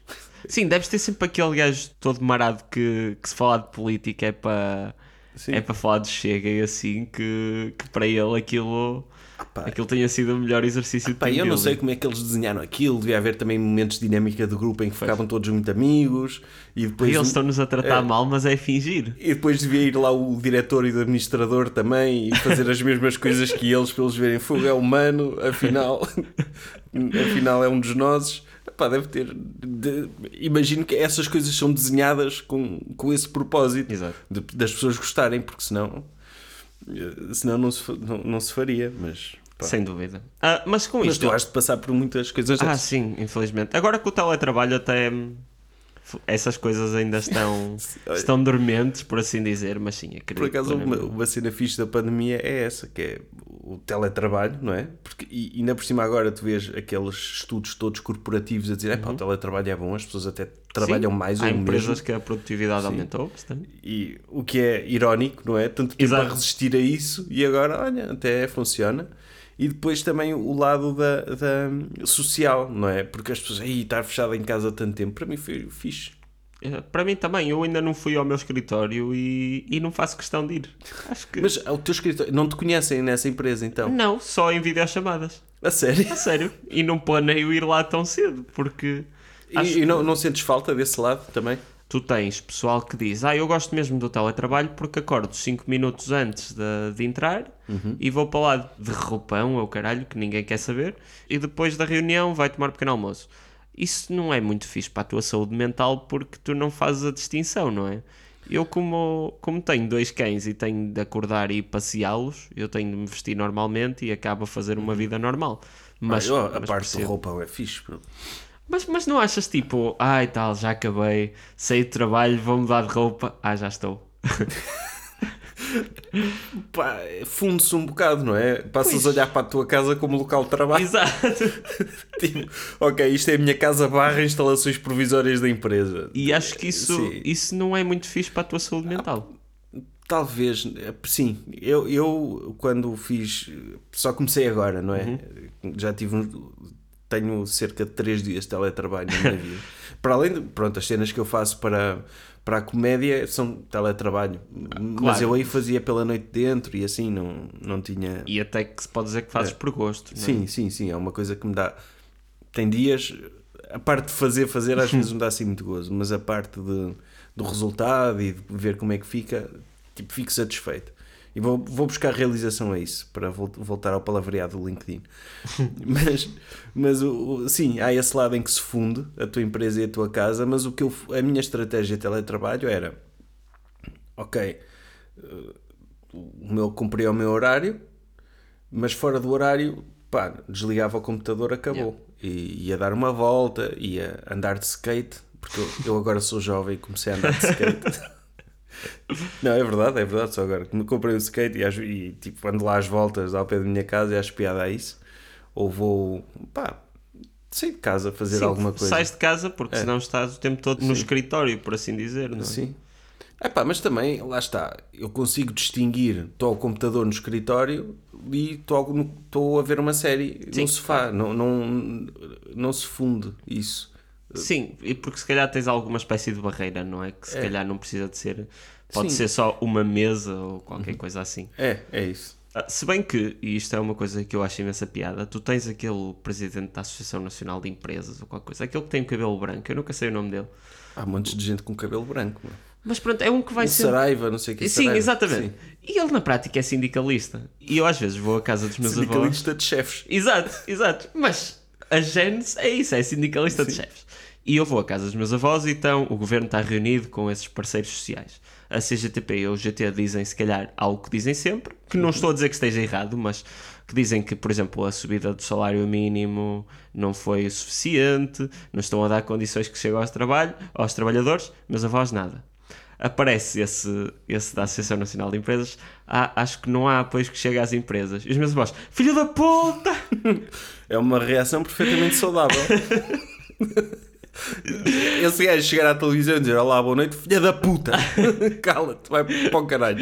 Sim, deves ter sempre aquele gajo todo marado que, que se falar de política é para.
Sim.
É para falar de chega e assim que, que para ele aquilo,
Pá,
aquilo tenha sido o melhor exercício de
Pá,
team
eu não sei como é que eles desenharam aquilo, devia haver também momentos de dinâmica de grupo em que ficavam todos muito amigos e depois.
E eles estão-nos a tratar
é.
mal, mas é fingir.
E depois devia ir lá o diretor e o administrador também e fazer as mesmas coisas que eles para eles verem fogo é humano, afinal, afinal é um dos. Pá, deve ter. de- imagino que essas coisas são desenhadas com, com esse propósito de- das pessoas gostarem, porque senão, senão não, se, não, não se faria. Mas, pá.
Sem dúvida. Ah, mas com
mas
isto.
tu has de passar por muitas coisas
Ah,
dessas.
sim, infelizmente. Agora com o teletrabalho até hum, essas coisas ainda estão, estão dormentes, por assim dizer, mas sim, acredito.
Por acaso, uma, uma cena fixe da pandemia é essa, que é o teletrabalho, não é? Porque, e ainda por cima agora tu vês aqueles estudos todos corporativos a dizer, "Epá, o teletrabalho é bom, as pessoas até trabalham
Uhum. Sim,
mais
Há
ou
empresas
mesmo.
que a produtividade aumentou bastante.
E o que é irónico, não é? Tanto tempo
Exato.
a resistir a isso e agora, olha, até funciona. E depois também o lado da, da social, não é? Porque as pessoas, aí estar fechado em casa tanto tempo, para mim foi fixe.
Eh, Para mim também, eu ainda não fui ao meu escritório e, e não faço questão de ir. Acho que.
Mas o teu escritório, não te conhecem nessa empresa então?
Não, só em videochamadas.
A sério?
A sério. E não planeio ir lá tão cedo, porque.
E, e não, não sentes falta desse lado também?
tu tens pessoal que diz: Ah, eu gosto mesmo do teletrabalho porque acordo 5 minutos antes de, de entrar e vou para lá de roupão ou caralho, que ninguém quer saber, e depois da reunião vai tomar pequeno almoço. Isso não é muito fixe para a tua saúde mental porque tu não fazes a distinção, não é? Eu, como, como tenho dois cães e tenho de acordar e passeá-los, eu tenho de me vestir normalmente e acabo a fazer uma vida normal. Mas,
Mas, a
mas
parte do
percebo.
roupão é fixe. bro.
Mas, mas não achas tipo, ai tal, já acabei, saí de trabalho, vou mudar de roupa, ah, já estou.
Pá, funde-se um bocado, não é? Passas
Pois.
a olhar para a tua casa como local de trabalho.
Exato.
Tipo, ok, isto é a minha casa barra instalações provisórias da empresa.
E acho que isso,
Sim.
isso não é muito fixe para a tua saúde mental.
Talvez, eh, sim. Eu, eu quando fiz, só comecei agora, não é? Já tive tenho cerca de 3 dias de teletrabalho na minha vida. para além de, pronto, as cenas que eu faço para, para a comédia são teletrabalho. Mas
Claro.
eu aí fazia pela noite dentro e assim, não, não tinha...
E até que se pode dizer que fazes por gosto. é?
Sim, sim, sim. É uma coisa que me dá. Tem dias. A parte de fazer, fazer às vezes me dá assim muito gozo, mas a parte de, do resultado e de ver como é que fica, tipo, fico satisfeito. E vou, vou buscar realização a isso, para vol- voltar ao palavreado do LinkedIn. mas, mas o, o- sim, há esse lado em que se funde a tua empresa e a tua casa, mas o que eu, a minha estratégia de teletrabalho era: ok, eh, o meu, cumpria o meu horário, mas fora do horário, pá, desligava o computador, acabou. E ia dar uma volta, ia andar de skate, porque eu, eu agora sou jovem e comecei a andar de skate. Não, é verdade, é verdade. Só agora que me comprei um skate e, acho- e, tipo, ando lá às voltas ao pé da minha casa e acho piada a isso. Ou vou, pá, sair de casa fazer
Sim,
alguma coisa.
Sais de casa porque
É.
senão estás o tempo todo no escritório, por assim dizer. Não é?
Sim. Epá, mas também, lá está, eu consigo distinguir, estou ao computador no escritório e estou a ver uma série
Sim,
no sofá, não, não, não se funde isso.
Sim, e porque se calhar tens alguma espécie de barreira, não é? Que se calhar não precisa de ser. Pode
Sim.
ser só uma mesa ou qualquer coisa assim.
É, é isso.
Ah, Se bem que, e isto é uma coisa que eu acho imensa piada, tu tens aquele presidente da Associação Nacional de Empresas ou qualquer coisa, aquele que tem o cabelo branco, eu nunca sei o nome dele.
Há montes de gente com cabelo branco. Mano.
Mas pronto, é um que vai ser.
Saraiva, não sei o que.
Sim,
Saraiva.
exatamente.
Sim.
E ele na prática é sindicalista. E eu às vezes vou à casa dos meus avós.
Sindicalista de chefes.
Exato, exato. Mas a Genes é isso, é sindicalista de chefes. E eu vou à casa dos meus avós e então o governo está reunido com esses parceiros sociais. A CGTP e o GT dizem, se calhar, algo que dizem sempre, que não estou a dizer que esteja errado, mas que dizem que, por exemplo, a subida do salário mínimo não foi o suficiente, não estão a dar condições que chegam aos, trabalho, aos trabalhadores, meus avós nada. Aparece esse, esse da Associação Nacional de Empresas, ah, acho que não há apoio que chega às empresas. E os meus avós, filho da puta!
É uma reação perfeitamente saudável. Esse gajo chegar à televisão e dizer Olá, boa noite, filha da puta, cala-te, vai para o caralho.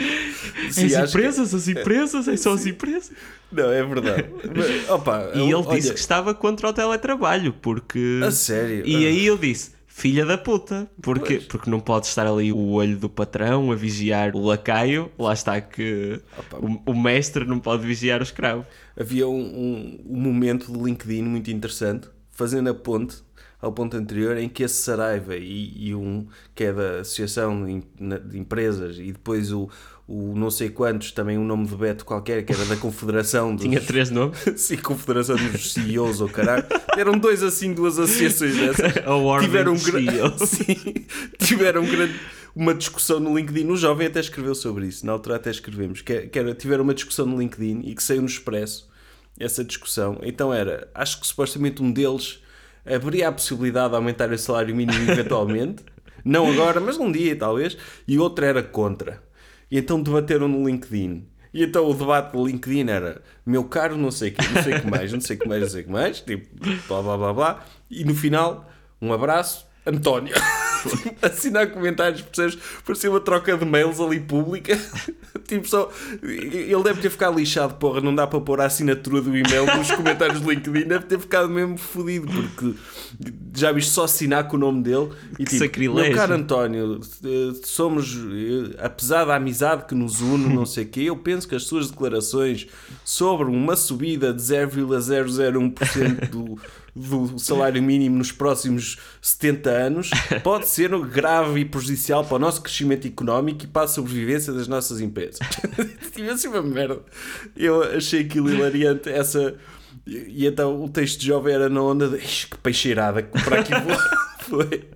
Sim,
as
acho que-
empresas, as empresas, é só as empresas.
Não, é verdade. Mas, opa,
E ele
olha,
disse que estava contra o teletrabalho, porque.
A sério?
E aí eu disse. Filha da puta, porque,
Pois.
porque não pode estar ali o olho do patrão a vigiar o lacaio. Lá está que o, o mestre não pode vigiar o escravo.
havia um, um, um momento de LinkedIn muito interessante, fazendo a ponte ao ponto anterior, em que esse Saraiva e, e um que é da Associação de, Empresas e depois o, o não sei quantos, também um nome de Beto qualquer, que era da Confederação dos,
Tinha três nomes.
Sim, Confederação dos CEOs ou caralho. Eram dois assim, duas associações dessas.
A
tiveram
dos
gra-
CEOs.
Sim, tiveram um grande uma discussão no LinkedIn. O jovem até escreveu sobre isso, na altura até escrevemos, que, que era, tiveram uma discussão no LinkedIn e que saiu no Expresso essa discussão. Então era, acho que supostamente um deles haveria a possibilidade de aumentar o salário mínimo eventualmente, não agora, mas um dia talvez, e outro era contra. E então debateram no LinkedIn. E então o debate do LinkedIn era meu caro não sei o que, não sei que mais, não sei que mais, não sei que mais, tipo blá blá blá blá. E no final, um abraço, António. Assinar comentários, percebes? Parecia uma troca de mails ali pública. tipo só. Ele deve ter ficado lixado, porra. Não dá para pôr a assinatura do e-mail nos comentários do LinkedIn. Deve ter ficado mesmo fodido, porque já viste só assinar com o nome dele. E
Que
tipo,
sacrilégio.
meu caro António, eh, somos, eh, apesar da amizade que nos une, não sei o quê, eu penso que as suas declarações sobre uma subida de 0,001% do, do salário mínimo nos próximos 70 anos pode ser grave e prejudicial para o nosso crescimento económico e para a sobrevivência das nossas empresas. Tive assim uma merda. Eu achei aquilo hilariante, essa... E e então o texto de jovem era na onda de "Ixi, que peixeirada que para aqui foi.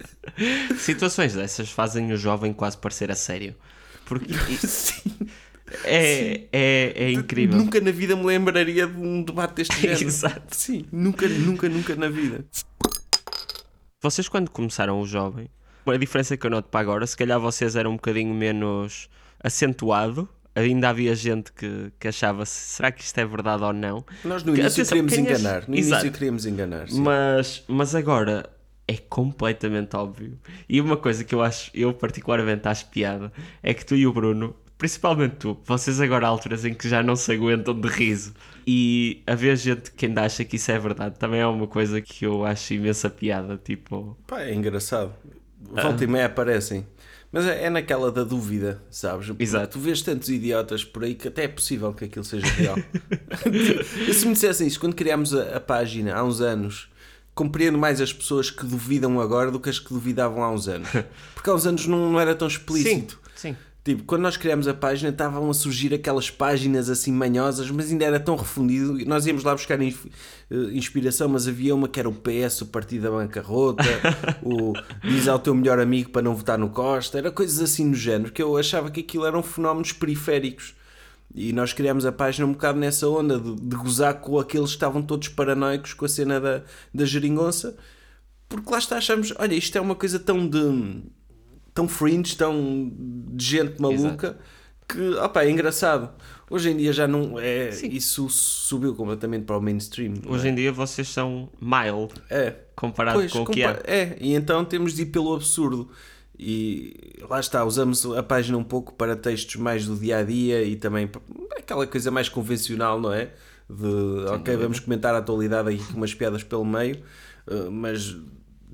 Situações dessas fazem o jovem quase parecer a sério. Porque
Sim.
É, é, é incrível.
Nunca na vida me lembraria de um debate deste género.
Exato.
Sim, nunca, nunca, nunca na vida.
Vocês, quando começaram o jovem, a diferença que eu noto para agora, se calhar vocês eram um bocadinho menos acentuado. Ainda havia gente que, que achava será que isto é verdade ou não.
Nós no início
atenção,
queríamos enganar. No
Exato.
início queríamos enganar. sim.
Mas, mas agora é completamente óbvio. E uma coisa que eu acho, eu particularmente acho piada, é que tu e o Bruno, principalmente tu, vocês agora há alturas em que já não se aguentam de riso. E haver gente que ainda acha que isso é verdade também é uma coisa que eu acho imensa piada. Tipo,
Pá, é engraçado.
Ah.
Volta e meia aparecem. Mas é, é naquela da dúvida, sabes? Porque
Exato.
Tu vês tantos idiotas por aí que até é possível que aquilo seja real. e se me dissessem isso, quando criámos a, a página há uns anos, compreendo mais as pessoas que duvidam agora do que as que duvidavam há uns anos. Porque há uns anos não, não era tão explícito.
sim.
Tipo, quando nós criámos a página, estavam a surgir aquelas páginas assim manhosas, mas ainda era tão refundido. e Nós íamos lá buscar eh, inspiração, mas havia uma que era o PS, o Partido da Bancarrota, o diz ao teu melhor amigo para não votar no Costa, era coisas assim no género, que eu achava que aquilo eram fenómenos periféricos. E nós criámos a página um bocado nessa onda de, de gozar com aqueles que estavam todos paranoicos com a cena da, da geringonça, porque lá está, achamos, olha, isto é uma coisa tão de tão fringe, tão de gente maluca que opa, é engraçado. Hoje em dia já não é.
Sim.
Isso subiu completamente para o mainstream. não
Hoje
é?
em dia vocês são mild
é.
comparado
Pois,
com o que é.
é. E então temos de ir pelo absurdo. e lá está, usamos a página um pouco para textos mais do dia a dia e também aquela coisa mais convencional, não é? De ok, vamos comentar a atualidade aqui com umas piadas pelo meio, uh, mas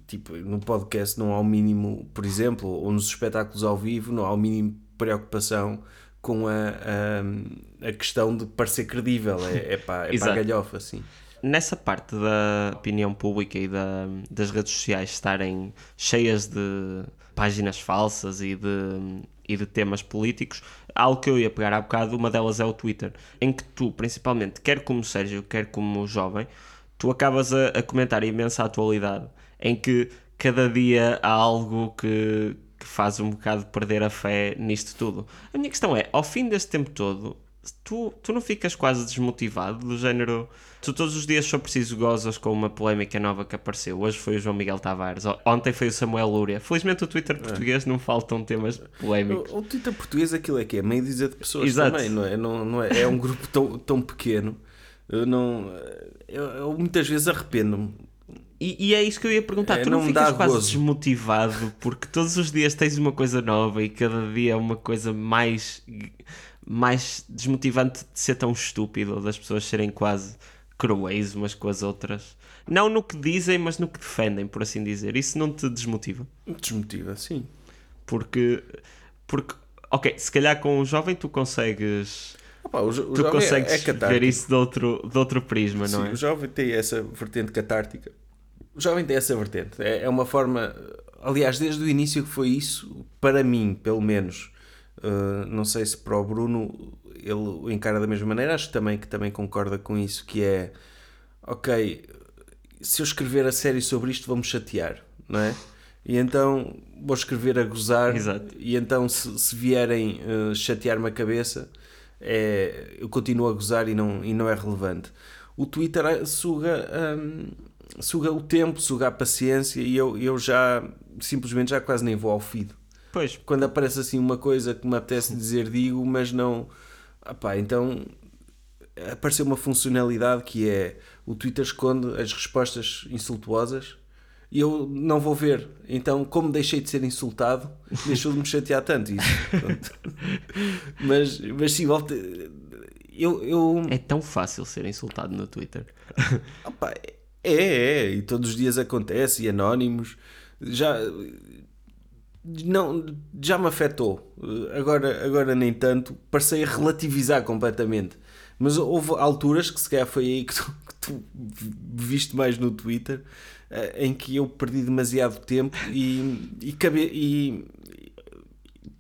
tipo, no podcast não há o mínimo, por exemplo, ou nos espetáculos ao vivo, não há o mínimo preocupação com a, a, a questão de parecer credível, é, é para é galhofa, assim.
Nessa parte da opinião pública e da, das redes sociais estarem cheias de páginas falsas e de, e de temas políticos, algo que eu ia pegar há bocado, uma delas é o Twitter, em que tu, principalmente, quer como Sérgio, quer como jovem, tu acabas a, a comentar imensa atualidade, em que cada dia há algo que, que faz um bocado perder a fé nisto tudo. A minha questão é, ao fim deste tempo todo, tu, tu não ficas quase desmotivado, do género. Tu todos os dias só preciso gozas com uma polémica nova que apareceu. Hoje foi o João Miguel Tavares, ontem foi o Samuel Lúria. Felizmente o Twitter português não faltam temas polémicos.
O, o Twitter português aquilo é que é meio dizer de pessoas Exato. também, não é? Não, não é? é um grupo tão, tão pequeno. Eu, não, eu, eu muitas vezes arrependo-me
e, e, é isso que eu ia perguntar. É, tu não, não ficas quase gozo. desmotivado porque todos os dias tens uma coisa nova e cada dia é uma coisa mais mais desmotivante de ser tão estúpido ou das pessoas serem quase cruéis umas com as outras. Não no que dizem, mas no que defendem, por assim dizer. Isso não te desmotiva?
Desmotiva, sim.
Porque, porque ok, se calhar com o jovem tu consegues.
Opa, o, o tu é- consegues é, é
ver isso de outro, de outro prisma, não
sim,
é?
O jovem tem essa vertente catártica. O jovem tem essa vertente. É, é uma forma. Aliás, desde o início que foi isso, para mim, pelo menos Uh, não sei se para o Bruno ele o encara da mesma maneira, acho também que também concorda com isso, que é ok, se eu escrever a série sobre isto vou-me chatear, não é? E então vou escrever a gozar
Exato.
e então se, se vierem uh, chatear-me a cabeça é, eu continuo a gozar e não, e não é relevante. O Twitter suga, um, suga o tempo, suga a paciência e eu, eu já simplesmente já quase nem vou ao feed
Pois.
Quando aparece assim uma coisa que me apetece dizer, digo, mas não. Epá, então apareceu uma funcionalidade que é o Twitter esconde as respostas insultuosas e eu não vou ver. Então, como deixei de ser insultado, deixou de me chatear tanto isso. mas, mas sim, volta. Eu, eu...
É tão fácil ser insultado no Twitter.
Opa, é, é, e todos os dias acontece, e anónimos. Já não, já me afetou. Agora, agora nem tanto. Passei a relativizar completamente. Mas houve alturas, que se calhar foi aí que tu, que tu viste mais no Twitter, eh, em que eu perdi demasiado tempo e, e, cabe, e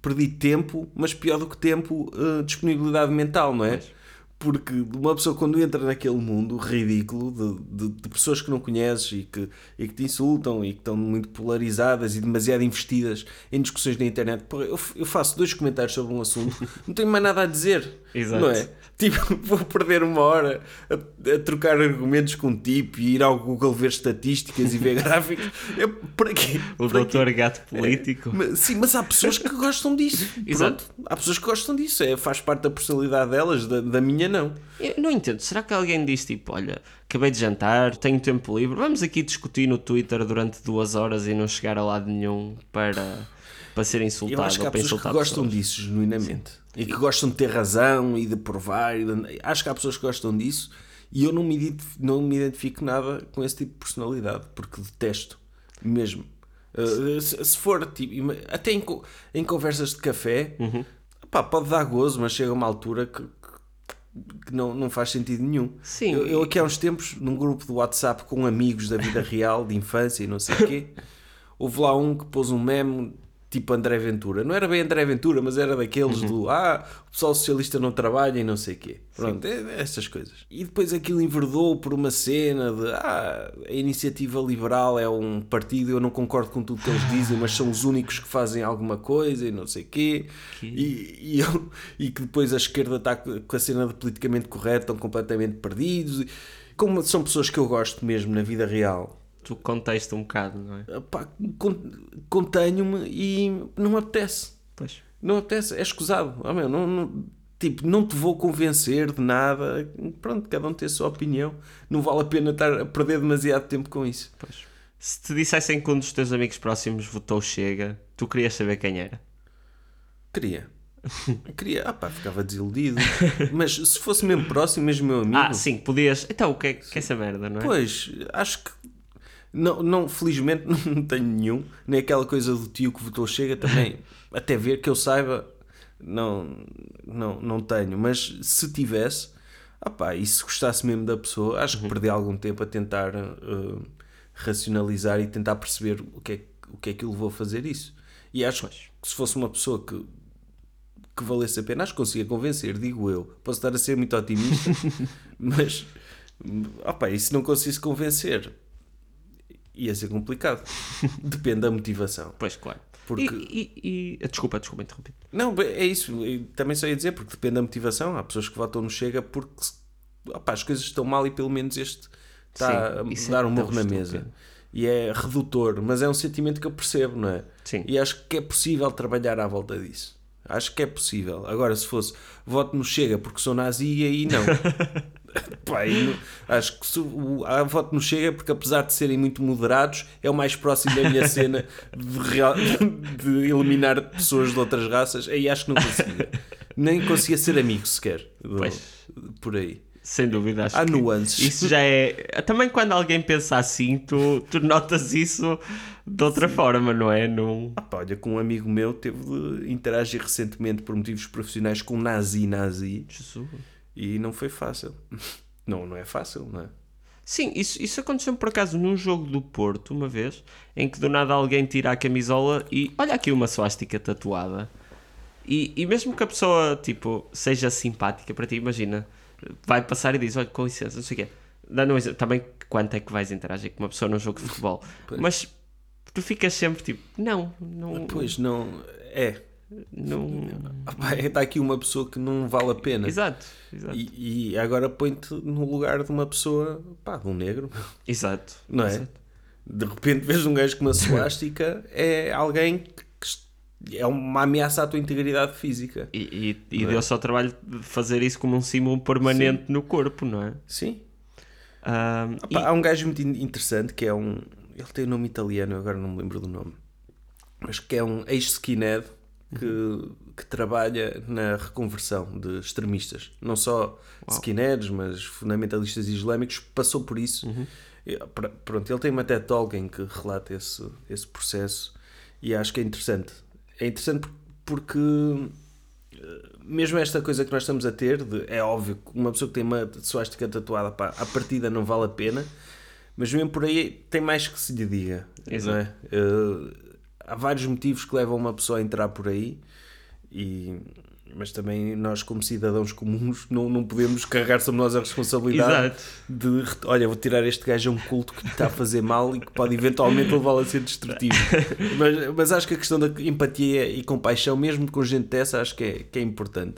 perdi tempo, mas pior do que tempo, uh, disponibilidade mental, não é? Mas porque uma pessoa quando entra naquele mundo ridículo de, de, de, pessoas que não conheces e que, e que te insultam e que estão muito polarizadas e demasiado investidas em discussões na internet, eu, eu faço dois comentários sobre um assunto, não tenho mais nada a dizer, Exato. não é? Tipo, vou perder uma hora a, a, trocar argumentos com um tipo e ir ao Google ver estatísticas e ver gráficos. Eu, para quê?
O para doutor quê? gato político.
É, sim, mas há pessoas que gostam disso. Exato. Pronto, há pessoas que gostam disso. É, faz parte da personalidade delas, da, da minha não.
Eu não entendo. Será que alguém disse tipo, olha, acabei de jantar, tenho tempo livre, vamos aqui discutir no Twitter durante duas horas e não chegar a lado nenhum para para ser insultado. Eu
acho que
há
pessoas que gostam pessoas. disso, genuinamente. Sim. E que gostam de ter razão e de provar. E de... Acho que há pessoas que gostam disso e eu não me, identifico, não me identifico nada com esse tipo de personalidade, porque detesto mesmo. Uh, se, se, for, tipo, até em, em conversas de café, uhum. pá, pode dar gozo, mas chega uma altura que, que não, não faz sentido nenhum.
Sim.
Eu, eu aqui há uns tempos, num grupo de WhatsApp com amigos da vida real, de infância e não sei o quê, houve lá um que pôs um meme tipo André Ventura. Não era bem André Ventura, mas era daqueles uhum. do ah, o pessoal socialista não trabalha e não sei o quê. Pronto, é, é essas coisas. E depois aquilo enverdou por uma cena de ah, a iniciativa liberal é um partido, eu não concordo com tudo que eles dizem, mas são os únicos que fazem alguma coisa e não sei quê. Que... E, e, eu, e que depois a esquerda está com a cena de politicamente correto, estão completamente perdidos. Como são pessoas que eu gosto mesmo na vida real
tu conteste um bocado, não é?
Pá, contenho-me e não me apetece.
Pois.
Não apetece, é escusado. Oh, meu, não, não, tipo, não te vou convencer de nada. Pronto, cada um tem a sua opinião. Não vale a pena estar a perder demasiado tempo com isso.
Pois. Se te dissessem que um dos teus amigos próximos votou Chega, tu querias saber quem era?
Queria. Queria, ah pá, ficava desiludido. Mas se fosse mesmo próximo, mesmo meu amigo.
Ah, sim, podias. Então, o que é que é essa merda, não é?
Pois, acho que. Não, não, felizmente não tenho nenhum. Nem aquela coisa do tio que votou chega também. até ver que eu saiba, não, não, não tenho. Mas se tivesse, ah pá, e se gostasse mesmo da pessoa, acho que perdi algum tempo a tentar uh, racionalizar e tentar perceber o que, é, o que é que o levou a fazer isso. E acho
Pois.
que se fosse uma pessoa que, que valesse a pena, acho que conseguia convencer, digo eu. Posso estar a ser muito otimista, mas opa, e se não conseguisse convencer, ia ser complicado. Depende da motivação.
Pois, claro.
Porque-
E, e- e- Desculpa, desculpa, interrompi.
Não, é isso. Eu também só ia dizer, porque depende da motivação. Há pessoas que votam no Chega porque opa, as coisas estão mal e pelo menos este está
Sim,
a
isso
dar
é
um morro na
estúpido.
mesa. E é redutor, mas é um sentimento que eu percebo, não é?
Sim.
E acho que é possível trabalhar à volta disso. Acho que é possível. Agora, se fosse voto no Chega porque sou nazi, aí não. Pá, não- acho que se, o, há voto no Chega porque, apesar de serem muito moderados, é o mais próximo da minha cena de, real- de eliminar pessoas de outras raças. Aí acho que não conseguia. Nem conseguia ser amigo sequer.
Pois.
por aí.
Sem dúvida, acho
Há
que
nuances.
Isso já é. Também quando alguém pensa assim, tu, tu notas isso de outra forma, não é? Não...
Ah, pá, olha, que um amigo meu teve de interagir recentemente por motivos profissionais com um nazi-nazi
Jesus.
E não foi fácil. Não, não é fácil, não é?
Sim, isso, isso aconteceu por acaso num jogo do Porto, uma vez, em que do nada alguém tira a camisola e olha aqui uma suástica tatuada. E, e mesmo que a pessoa, tipo, seja simpática para ti, imagina, vai passar e diz, olha, com licença, não sei o quê. Dando um exemplo, também quanto é que vais interagir com uma pessoa num jogo de futebol. Mas tu ficas sempre tipo, não, não,
Pois não. É.
não...
Ah, pá, Está aqui uma pessoa que não vale a pena.
Exato, exato.
E, e agora põe-te no lugar de uma pessoa, pá, de um negro,
Exato.
não é?
exato.
De repente vês um gajo com uma suástica, é alguém que é uma ameaça à tua integridade física.
E, e, e
é?
deu-se ao trabalho de fazer isso como um símbolo permanente no corpo, não é?
Sim.
Ahm,
Ah, pá, Há um gajo muito in- interessante que é um. Ele tem um nome italiano, agora não me lembro do nome. Mas que é um ex-skinhead que, que trabalha na reconversão de extremistas. Não só skinheads, mas fundamentalistas islâmicos. Passou por isso. E, pr- Pronto, ele tem uma TED Talk em que relata esse, esse processo e acho que é interessante. É interessante por- porque eh, mesmo esta coisa que nós estamos a ter, de- é óbvio que uma pessoa que tem uma suástica tatuada, pá, à partida não vale a pena, mas mesmo por aí tem mais que se lhe diga.
Exato.
Não é? Eh, há vários motivos que levam uma pessoa a entrar por aí, e, mas também nós, como cidadãos comuns, não, não podemos carregar sobre nós a responsabilidade de olha, vou tirar este gajo a um culto que está a fazer mal e que pode eventualmente levá-lo a ser destrutivo. mas, mas acho que a questão da empatia e compaixão, mesmo com gente dessa, acho que é, que é importante.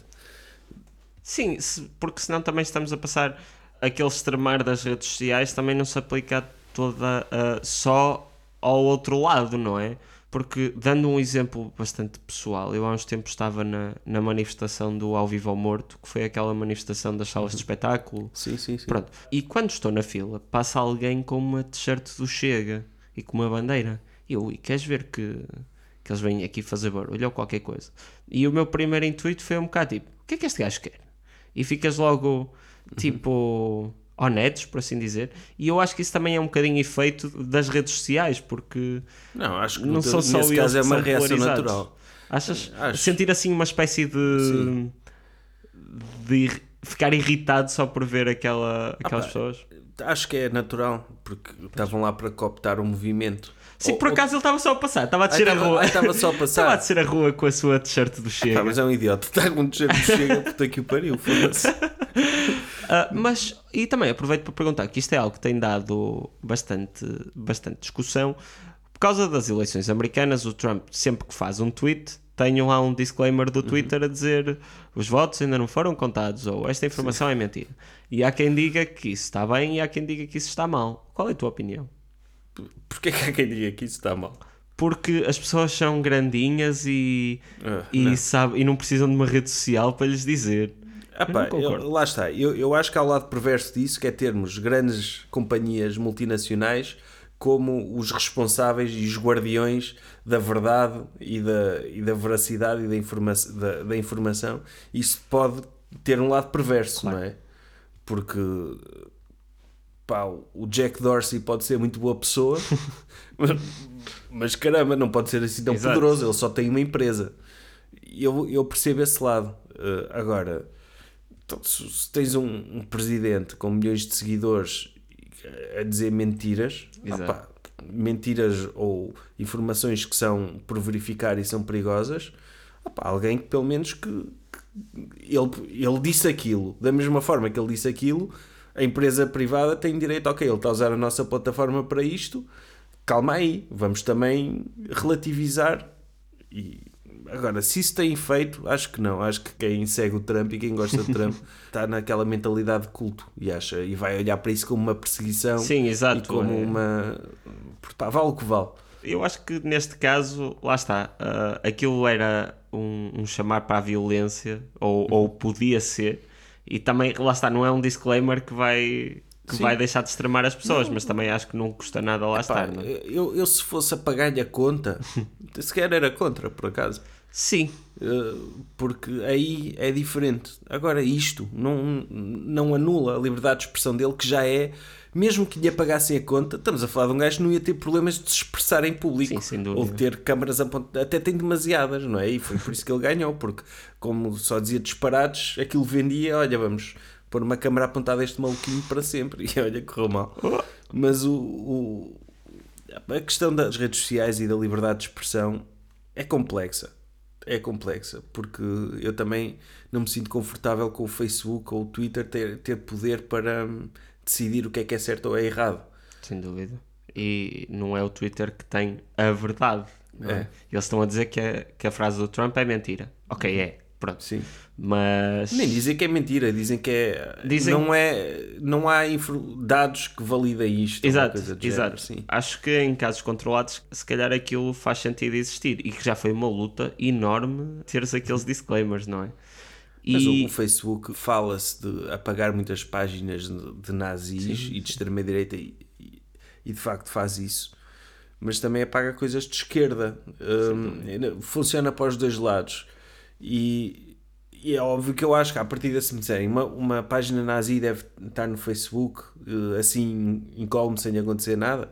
Sim, se- porque senão também estamos a passar aquele extremar das redes sociais, também não se aplica toda a- só ao outro lado, não é? Porque, dando um exemplo bastante pessoal, eu há uns tempos estava na, na manifestação do Ao Vivo ao Morto, que foi aquela manifestação das salas de espetáculo,
Sim, sim, sim.
Pronto. E quando estou na fila, passa alguém com uma t-shirt do Chega e com uma bandeira. E eu, e queres ver que, que eles vêm aqui fazer barulho ou qualquer coisa? E o meu primeiro intuito foi um bocado tipo: o que é que este gajo quer? E ficas logo tipo honestos, por assim dizer. E eu acho que isso também é um bocadinho efeito das redes sociais, porque
Não, acho que
não são só
nesse caso é uma reação natural.
achas
Acho.
sentir assim uma espécie de,
Sim.
de ficar irritado só por ver aquela, aquelas
pá,
pessoas?
Acho que é natural, porque estavam lá para cooptar o movimento.
Sim, por acaso ele estava só a passar, estava a
Ah,
descer a
estava-
rua.
ah, estava só a
Estava a
passar.
descer a rua com a sua t-shirt do Chega.
Mas é um idiota, está com um t-shirt de chega, puta que o pariu, foda-se.
Ah, mas, e também aproveito para perguntar que isto é algo que tem dado bastante, bastante discussão. Por causa das eleições americanas, o Trump, sempre que faz um tweet, tem lá um disclaimer do Twitter a dizer os votos ainda não foram contados ou esta informação é mentira. E há quem diga que isso está bem e há quem diga que isso está mal. Qual é a tua opinião?
Porquê que há quem diga que isso está mal?
Porque as pessoas são grandinhas e,
Ah,
e,
não.
sabe, e não precisam de uma rede social para lhes dizer.
Ah,
Eu
pá, eu- lá está. Eu, eu acho que há o lado perverso disso, que é termos grandes companhias multinacionais como os responsáveis e os guardiões da verdade e da, e da veracidade e da, informa da, da informação. Isso pode ter um lado perverso, claro. não é? Porque pá, o Jack Dorsey pode ser muito boa pessoa, mas, mas, caramba, não pode ser assim tão Exato. poderoso, ele só tem uma empresa. Eu, eu percebo esse lado. Uh, agora, então, se tens um, um, presidente com milhões de seguidores a dizer mentiras, opa, mentiras ou informações que são por verificar e são perigosas, opa, alguém que pelo menos que, que ele, ele disse aquilo, da mesma forma que ele disse aquilo, a empresa privada tem direito, ok, ele está a usar a nossa plataforma para isto, calma aí, vamos também relativizar. E agora, se isso tem efeito, acho que não. Acho que quem segue o Trump e quem gosta de Trump está naquela mentalidade de culto e acha e vai olhar para isso como uma perseguição
Sim, exato,
e como é. uma pá, vale o que vale.
Eu acho que neste caso, lá está, uh, aquilo era um, um, chamar para a violência, ou, ou podia ser, e também, lá está, não é um disclaimer que vai que vai deixar de extremar as pessoas, não. mas também acho que não custa nada lá Epá, estar. Não? É?
eu, eu, se fosse a pagar-lhe a conta, sequer era contra, por acaso.
Sim.
Eh, porque aí é diferente. Agora, isto não, não anula a liberdade de expressão dele, que já é mesmo que lhe apagassem a conta, estamos a falar de um gajo que não ia ter problemas de se expressar em público
Sim,
ou de ter câmaras apontadas, até tem demasiadas, não é? E foi por isso que ele ganhou, porque como só dizia disparados, aquilo vendia, olha, vamos pôr uma câmara apontada a este maluquinho para sempre, e olha, correu mal. Mas o, o, a questão das redes sociais e da liberdade de expressão é complexa. É complexa, porque eu também não me sinto confortável com o Facebook ou o Twitter ter, ter poder para decidir o que é que é certo ou é errado.
Sem dúvida. E não é o Twitter que tem a verdade. É? é. Eles estão a dizer que a, que a frase do Trump é mentira. Ok, é. Pronto.
Sim.
Mas.
Nem dizem que é mentira, dizem que é. Dizem... Não, é não há dados que validem isto.
Exato, exato. Género, Acho que em casos controlados, se calhar aquilo faz sentido existir. E que já foi uma luta enorme teres aqueles disclaimers, não é?
Mas e... o Facebook fala-se de apagar muitas páginas de nazis Sim. e de extrema-direita e, e, de facto faz isso. Mas também apaga coisas de esquerda. Um, funciona para os dois lados. E, e, é óbvio que eu acho que, a partir de se me disserem uma, uma página nazi deve estar no Facebook, eh, assim, incólume, sem acontecer nada,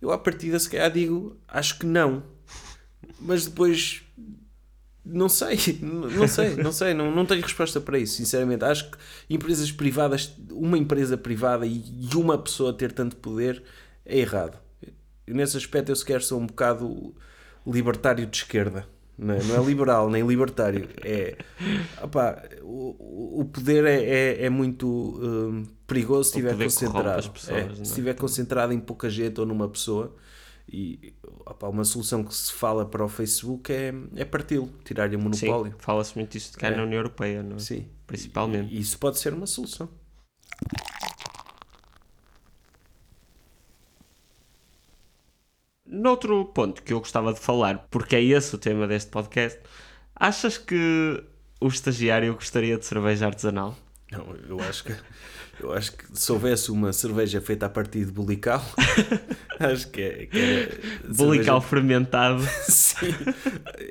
eu, à partida, se calhar digo, acho que não. Mas depois não sei, não sei, não sei, não, não tenho resposta para isso, sinceramente. Acho que empresas privadas, uma empresa privada e uma pessoa ter tanto poder é errado. nesse aspecto eu sequer sou um bocado libertário de esquerda. Não é, não é liberal nem libertário. É, o, o poder é, é, é muito um, perigoso se estiver concentrado. Pessoas, é, se estiver concentrado em pouca gente ou numa pessoa e opa, uma solução que se fala para o Facebook é, é parti-lo, tirar-lhe o monopólio.
Fala-se muito disso de cá é. na União Europeia, não é?
Sim.
Principalmente.
E isso pode ser uma solução.
Noutro ponto que eu gostava de falar, porque é esse o tema deste podcast, achas que o estagiário gostaria de cerveja artesanal?
Não, eu acho que eu acho que se houvesse uma cerveja feita a partir de bulical, acho que, é, que era.
Cerveja... fermentado.
Sim.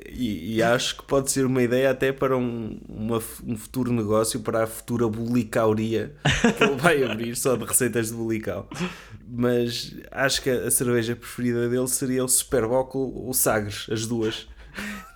E, e, acho que pode ser uma ideia até para um, uma, um futuro negócio para a futura bulicauria que ele vai abrir só de receitas de bulical. Mas acho que a, cerveja preferida dele seria o Superboc ou o Sagres, as duas.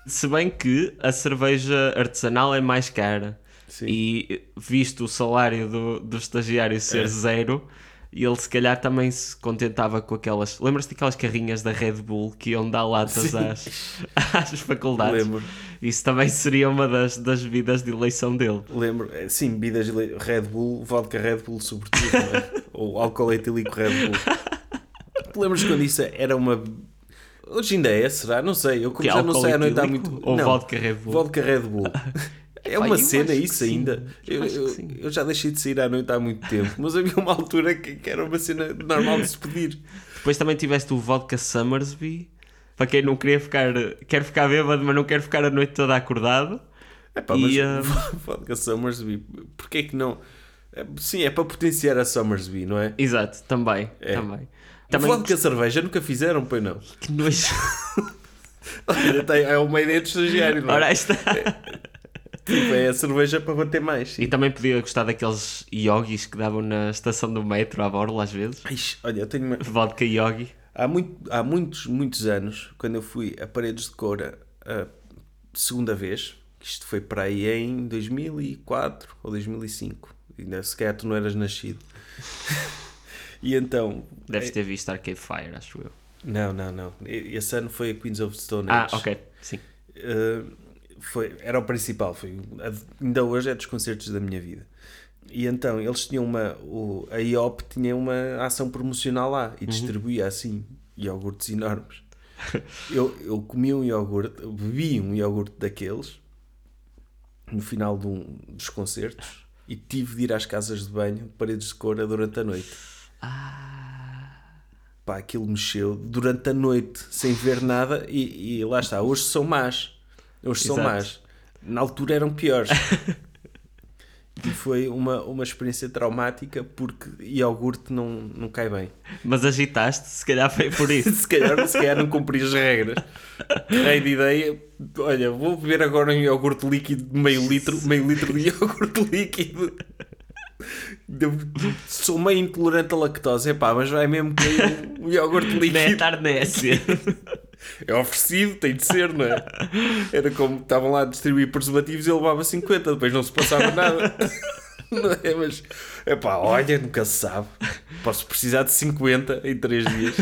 Se bem que a cerveja artesanal é mais cara. Sim. E visto o salário do, do estagiário ser é. zero, ele se calhar também se contentava com aquelas. Lembras-te daquelas carrinhas da Red Bull que iam dar latas às, às faculdades? Lembro. Isso também seria uma das, das bebidas de eleição dele.
Lembro, é, sim, bebidas de eleição. Red Bull, vodka Red Bull, sobretudo, é? ou álcool etílico Red Bull. Tu lembras quando isso era uma. Hoje ainda é, será? Não sei. Eu como que já não sei à noite há muito.
Ou não, vodka Red Bull?
Vodka Red Bull. É uma cena isso ainda. Eu, eu, eu, já deixei de sair à noite há muito tempo, mas havia uma altura que, que era uma cena normal de se pedir.
Depois também tiveste o Vodka Summersby, para quem não queria ficar, quer ficar bêbado, mas não quer ficar a noite toda acordado.
É pá, mas uh... Vodka Summersby, porquê que não? É, sim, é para potenciar a Summersby, não é?
Exato, também. É. também. Também
Também... que a cerveja nunca fizeram, pois não.
que nojo.
Tem- é uma ideia de estagiário, não é?
Ora, está.
Tipo, é a cerveja para bater mais.
E também podia gostar daqueles yogis que davam na estação do metro à borla às vezes.
Ixi, olha, eu tenho uma...
Vodka yogi.
há, muito, há muitos, muitos anos, quando eu fui a Paredes de Coura a segunda vez, isto foi para aí em 2004 ou 2005, ainda sequer tu não eras nascido. e então...
Deves ter visto Arcade Fire, acho eu.
Não, não, não. Esse ano foi a Queens of the Stone
Ah,
Age.
ok. Sim.
Uh, foi, era o principal, foi, ainda hoje é dos concertos da minha vida. E então eles tinham uma. O, a IOP tinha uma ação promocional lá e distribuía assim iogurtes enormes. Eu, eu comi um iogurte, bebi um iogurte daqueles no final de um, dos concertos e tive de ir às casas de banho de paredes de cora durante a noite. Pá, aquilo mexeu durante a noite sem ver nada e, e lá está. Hoje são más. Hoje são
Exato.
más. Na altura eram piores. e foi uma, uma experiência traumática porque iogurte não, não cai bem.
Mas agitaste, se calhar foi por isso.
Se calhar, se calhar não cumpri as regras. Rei de ideia, olha, vou beber agora um iogurte líquido de meio litro, meio litro de iogurte líquido. Eu Sou meio intolerante à lactose, epá, mas vai mesmo cair um iogurte líquido.
Metarnésia.
É oferecido, tem de ser, não é? Era como estavam lá a distribuir preservativos e ele levava 50, depois não se passava nada. Não é? Mas, epá, olha, nunca se sabe. Posso precisar de 50 em 3 dias.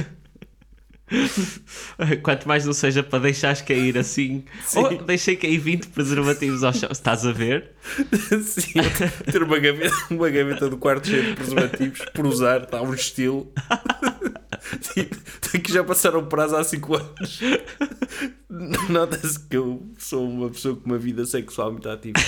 Quanto mais não seja para deixares cair assim.
Sim.
Oh, deixei cair 20 preservativos ao chão. Estás a ver?
Sim, ter uma gaveta, uma gaveta do quarto cheia de preservativos por usar, está um estilo. Tipo, que já passaram o prazo há 5 anos. Nota-se que eu sou uma pessoa com uma vida sexual muito ativa.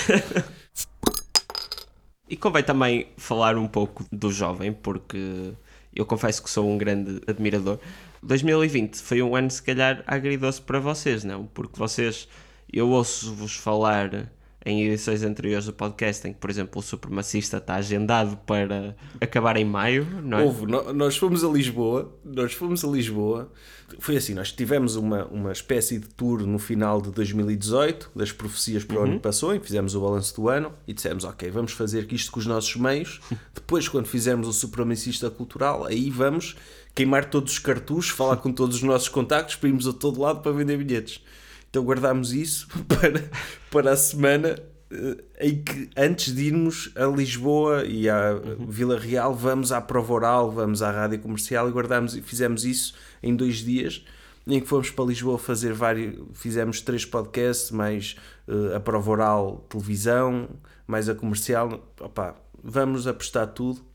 E convém também falar um pouco do jovem, porque eu confesso que sou um grande admirador. 2020 foi um ano, se calhar, agridoce para vocês, não? Porque vocês, eu ouço-vos falar em edições anteriores do podcast em que, por exemplo, o Supremacista está agendado para acabar em maio, não é?
Houve, nós fomos a Lisboa, nós fomos a Lisboa, foi assim, nós tivemos uma, uma espécie de tour no final de 2018, das profecias para o ano que passou, e fizemos o balanço do ano, e dissemos, ok, vamos fazer isto com os nossos meios, depois quando fizermos o Supremacista Cultural, aí vamos queimar todos os cartuchos, falar com todos os nossos contactos, para irmos a todo lado para vender bilhetes. Então guardámos isso para, para a semana eh, em que antes de irmos a Lisboa e à Vila Real, vamos à prova oral, vamos à rádio comercial e guardámos e fizemos isso em dois dias. Em que fomos para Lisboa fazer vários, fizemos três podcasts, mais eh, a prova oral, televisão, mais a comercial. Opá, vamos apostar tudo.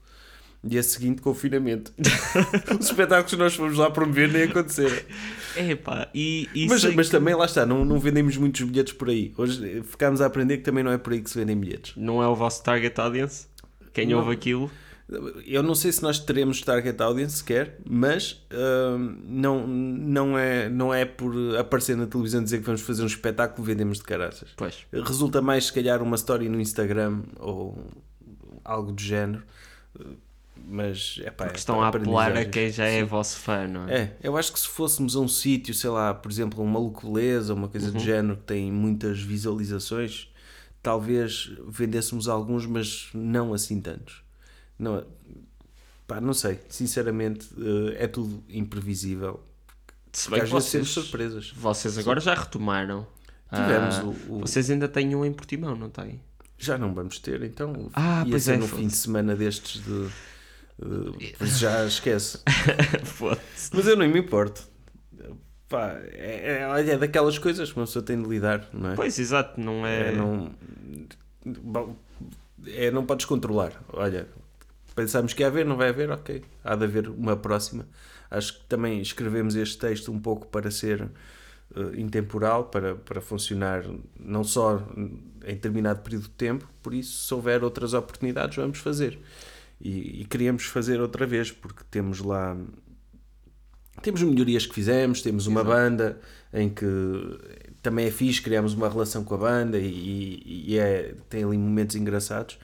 Dia seguinte, confinamento. Os espetáculos que nós fomos lá promover nem aconteceram.
Epá, e, e
Mas, mas
que
também lá está, não, não vendemos muitos bilhetes por aí. Hoje eh, ficámos a aprender que também não é por aí que se vendem bilhetes.
não é o vosso target audience? Quem
Não.
ouve aquilo?
Eu não sei se nós teremos target audience sequer, mas hum, não, não, é, não é por aparecer na televisão dizer que vamos fazer um espetáculo vendemos de caraças.
Pois.
Resulta mais se calhar uma story no Instagram ou algo do género. Mas é pá,
Porque estão a apelar a quem já é vosso fã, não é?
É, eu acho que se fôssemos a um sítio, sei lá, por exemplo, um Maluco Beleza, uma coisa do género que tem muitas visualizações, talvez vendêssemos alguns, mas não assim tantos. Não, pá, não sei, sinceramente, eh, é tudo imprevisível.
Se bem que vocês,
surpresas.
vocês agora já retomaram.
Tivemos
Ah,
o- o-
Vocês ainda têm um em Portimão, não têm?
Já não vamos ter, então
Ah,
ia
pois é,
no fim de semana destes de. Isso já esquece. Mas eu não me importo. Pá, é, é, é daquelas coisas que uma pessoa tem de lidar, não é?
Pois, exato, não é...
É, não, bom, é, não podes controlar. Olha, pensamos que ia haver, não vai haver, ok. Há de haver uma próxima. Acho que também escrevemos este texto um pouco para ser eh, intemporal, para, para funcionar não só em determinado período de tempo, por isso, se houver outras oportunidades, vamos fazer. E, e queríamos fazer outra vez, porque temos lá. Temos melhorias que fizemos, temos uma banda em que também é fixe, criamos uma relação com a banda e, e é, tem ali momentos engraçados.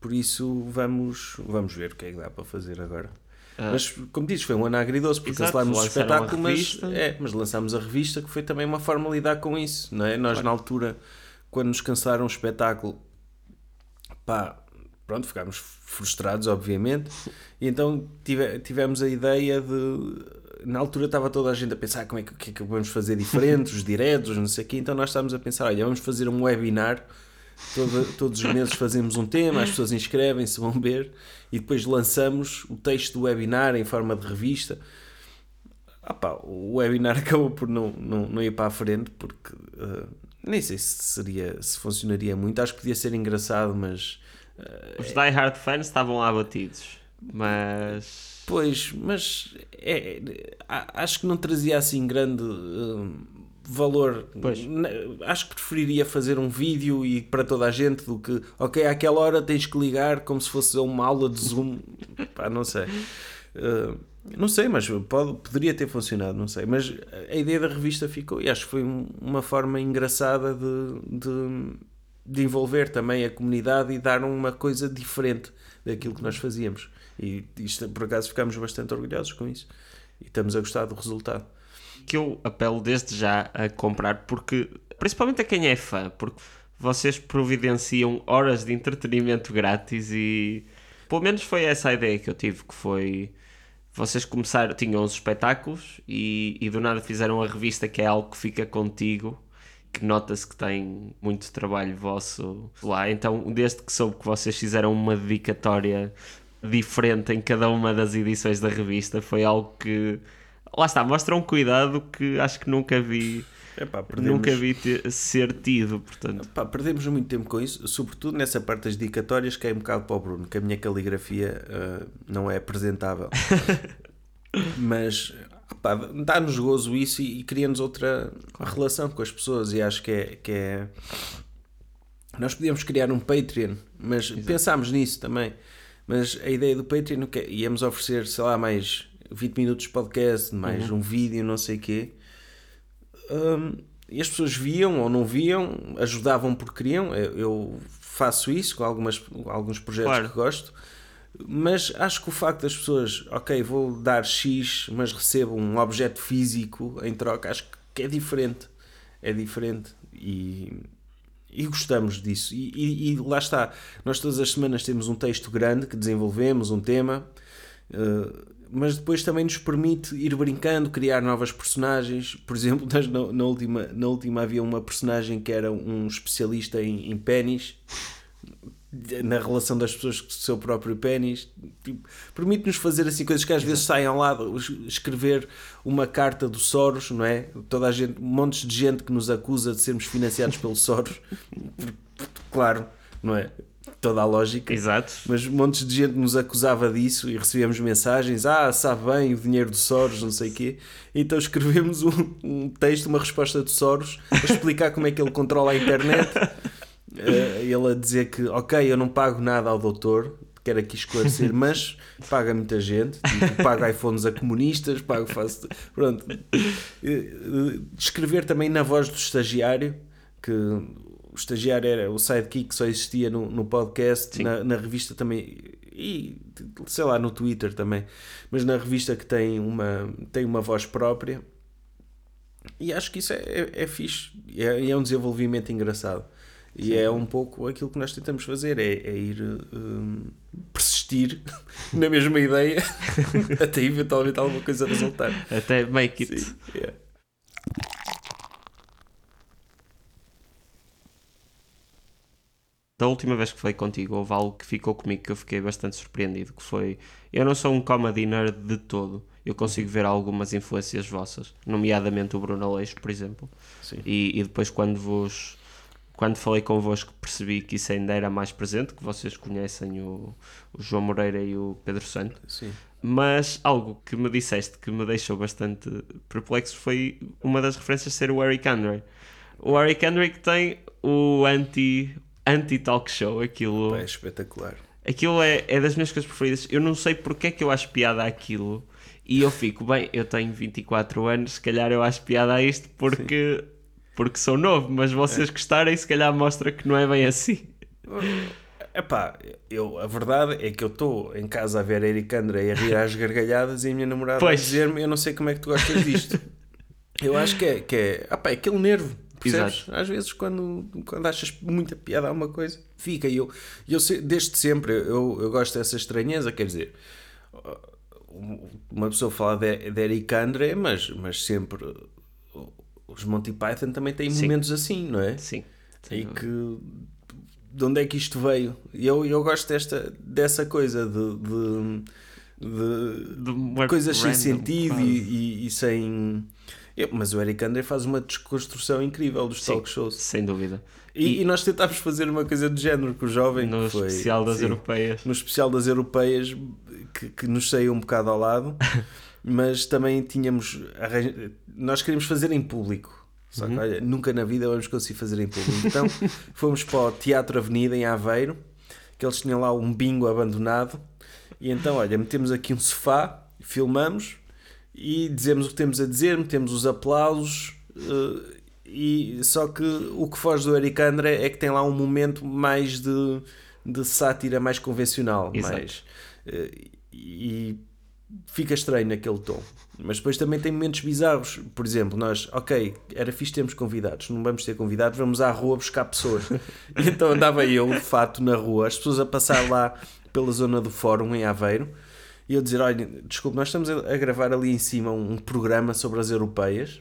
Por isso vamos, vamos ver o que é que dá para fazer agora.
Ah.
Mas, como dizes, foi um ano agridoce, porque
Exato,
cancelámos o espetáculo, mas, é, mas lançámos a revista, que foi também uma forma de lidar com isso, não é? Nós, na altura, quando nos cancelaram o espetáculo, pá, pronto, ficámos frustrados, obviamente, e então tive- tivemos a ideia de. Na altura estava toda a gente a pensar como é que, que é que vamos fazer diferente, os diretos, não sei o quê, então nós estávamos a pensar, olha, vamos fazer um webinar, todo- todos os meses fazemos um tema, as pessoas inscrevem-se, vão ver, e depois lançamos o texto do webinar em forma de revista. Ah pá, o webinar acabou por não, não, não ir para a frente porque eh, nem sei se seria se funcionaria muito. Acho que podia ser engraçado, mas
Os Die Hard fans estavam lá abatidos, mas.
pois, mas é, acho que não trazia assim grande eh, valor.
Pois.
Acho que preferiria fazer um vídeo e para toda a gente do que, ok, àquela hora tens que ligar como se fosse uma aula de Zoom. Pá, não sei. Eh, não sei, mas pode, poderia ter funcionado, não sei. Mas a ideia da revista ficou e acho que foi um- uma forma engraçada de, de, de envolver também a comunidade e dar uma coisa diferente daquilo que nós fazíamos. E isto, por acaso ficámos bastante orgulhosos com isso e estamos a gostar do resultado.
que eu apelo desde já a comprar, porque principalmente a quem é fã, porque vocês providenciam horas de entretenimento grátis e pelo menos foi essa a ideia que eu tive, que foi vocês começaram, tinham os espetáculos e, e do nada fizeram a revista que é algo que fica contigo que nota-se que tem muito trabalho vosso lá, então desde que soube que vocês fizeram uma dedicatória diferente em cada uma das edições da revista, foi algo que lá está, mostra um cuidado que acho que nunca vi
Epá, perdemos,
nunca vi ter- ser tido, portanto
Pá, perdemos muito tempo com isso, sobretudo nessa parte das dedicatórias que é um bocado para o Bruno, que a minha caligrafia ah, não é apresentável. Mas pá, dá-nos gozo isso e, e cria-nos outra relação com as pessoas e acho que é, que é... Nós podíamos criar um Patreon, mas pensámos nisso também. Mas a ideia do Patreon que é? íamos oferecer, sei lá, mais 20 minutos de podcast, mais um vídeo, não sei o quê. Hum, e as pessoas viam ou não viam, ajudavam porque queriam. Eu, eu faço isso com algumas, alguns projetos
Claro.
que gosto, mas acho que o facto das pessoas, ok, vou dar X, mas recebo um objeto físico em troca, acho que é diferente. É diferente e, e gostamos disso. E, e- e lá está, nós todas as semanas temos um texto grande que desenvolvemos, um tema. Uh, mas depois também nos permite ir brincando, criar novas personagens. Por exemplo, na, na última, na última havia uma personagem que era um especialista em, em pênis, na relação das pessoas com o seu próprio pênis. Tipo, Permite-nos fazer assim coisas que às vezes saem ao lado, es- escrever uma carta do Soros, não é? Toda a gente, montes de gente que nos acusa de sermos financiados pelo Soros. Claro, não é? Toda a lógica.
exato
Mas montes de gente nos acusava disso e recebíamos mensagens: Ah, sabe bem o dinheiro do Soros, não sei o quê. Então escrevemos um, um texto, uma resposta do Soros, a explicar como é que ele controla a internet. Eh, ele a dizer que, ok, eu não pago nada ao doutor, quero aqui esclarecer, mas paga muita gente. Tipo, pago iPhones a comunistas, pago. Faço, pronto. Eh, eh, Escrever também na voz do estagiário, que o estagiário era o sidekick que só existia no, no podcast, na, na revista também e sei lá no Twitter também, mas na revista que tem uma, tem uma voz própria e acho que isso é, é, é fixe é, é um desenvolvimento engraçado. E é um pouco aquilo que nós tentamos fazer, é, é ir hum, persistir na mesma ideia até eventualmente alguma coisa resultar.
até make it
Sim, yeah.
da última vez que falei contigo, houve algo que ficou comigo que eu fiquei bastante surpreendido, que foi, eu não sou um comedy nerd de todo, eu consigo ver algumas influências vossas, nomeadamente o Bruno Aleixo, por exemplo,
Sim.
e, e depois quando vos, quando falei convosco percebi que isso ainda era mais presente, que vocês conhecem o, o João Moreira e o Pedro Santo,
Sim.
mas algo que me disseste que me deixou bastante perplexo foi uma das referências ser o Eric Andre. O Eric Andre que tem o anti anti-talk show, aquilo,
é espetacular.
aquilo é, é das minhas coisas preferidas. Eu não sei porque é que eu acho piada àquilo e eu fico, bem, eu tenho 24 anos, se calhar eu acho piada a isto porque, porque sou novo, mas vocês gostarem, se calhar mostra que não é bem assim.
Epá, eu, a verdade é que eu estou em casa a ver a Eric André a rir às gargalhadas e a minha namorada
Pois.
a dizer-me eu não sei como é que tu gostas disto. eu acho que é, que é, epá, é aquele nervo, percebes? Às vezes quando, quando achas muita piada a uma coisa, fica. E eu, eu desde sempre eu, eu gosto dessa estranheza, quer dizer, uma pessoa fala de, de Eric André, mas, mas sempre os Monty Python também têm
Sim.
momentos assim, não é?
Sim.
E que de onde é que isto veio? Eu, eu gosto desta, dessa coisa de, de, de
De
coisas sem
random,
sentido
quase.
e, e- e sem. Eu- mas o Eric Andre faz uma desconstrução incrível dos
Sim,
talk shows.
Sem dúvida.
E, e nós tentámos fazer uma coisa do género com o jovem.
No
foi,
especial das
sim,
europeias.
No especial das europeias, que, que nos saiu um bocado ao lado, mas também tínhamos. arran- Nós queríamos fazer em público. Só que, olha, nunca na vida vamos conseguir fazer em público. Então fomos para o Teatro Avenida em Aveiro, que eles tinham lá um bingo abandonado. E então, olha, metemos aqui um sofá, filmamos e dizemos o que temos a dizer, metemos os aplausos. eh, e só que o que foge do Eric André é que tem lá um momento mais de, de sátira mais convencional,
Exato.
mais eh, e fica estranho naquele tom. Mas depois também tem momentos bizarros. Por exemplo, nós, ok, era fixe termos convidados, não vamos ter convidados, vamos à rua buscar pessoas. Então andava eu, de fato, na rua, as pessoas a passar lá pela zona do fórum em Aveiro, e eu dizer: olha, desculpe, nós estamos a gravar ali em cima um programa sobre as europeias.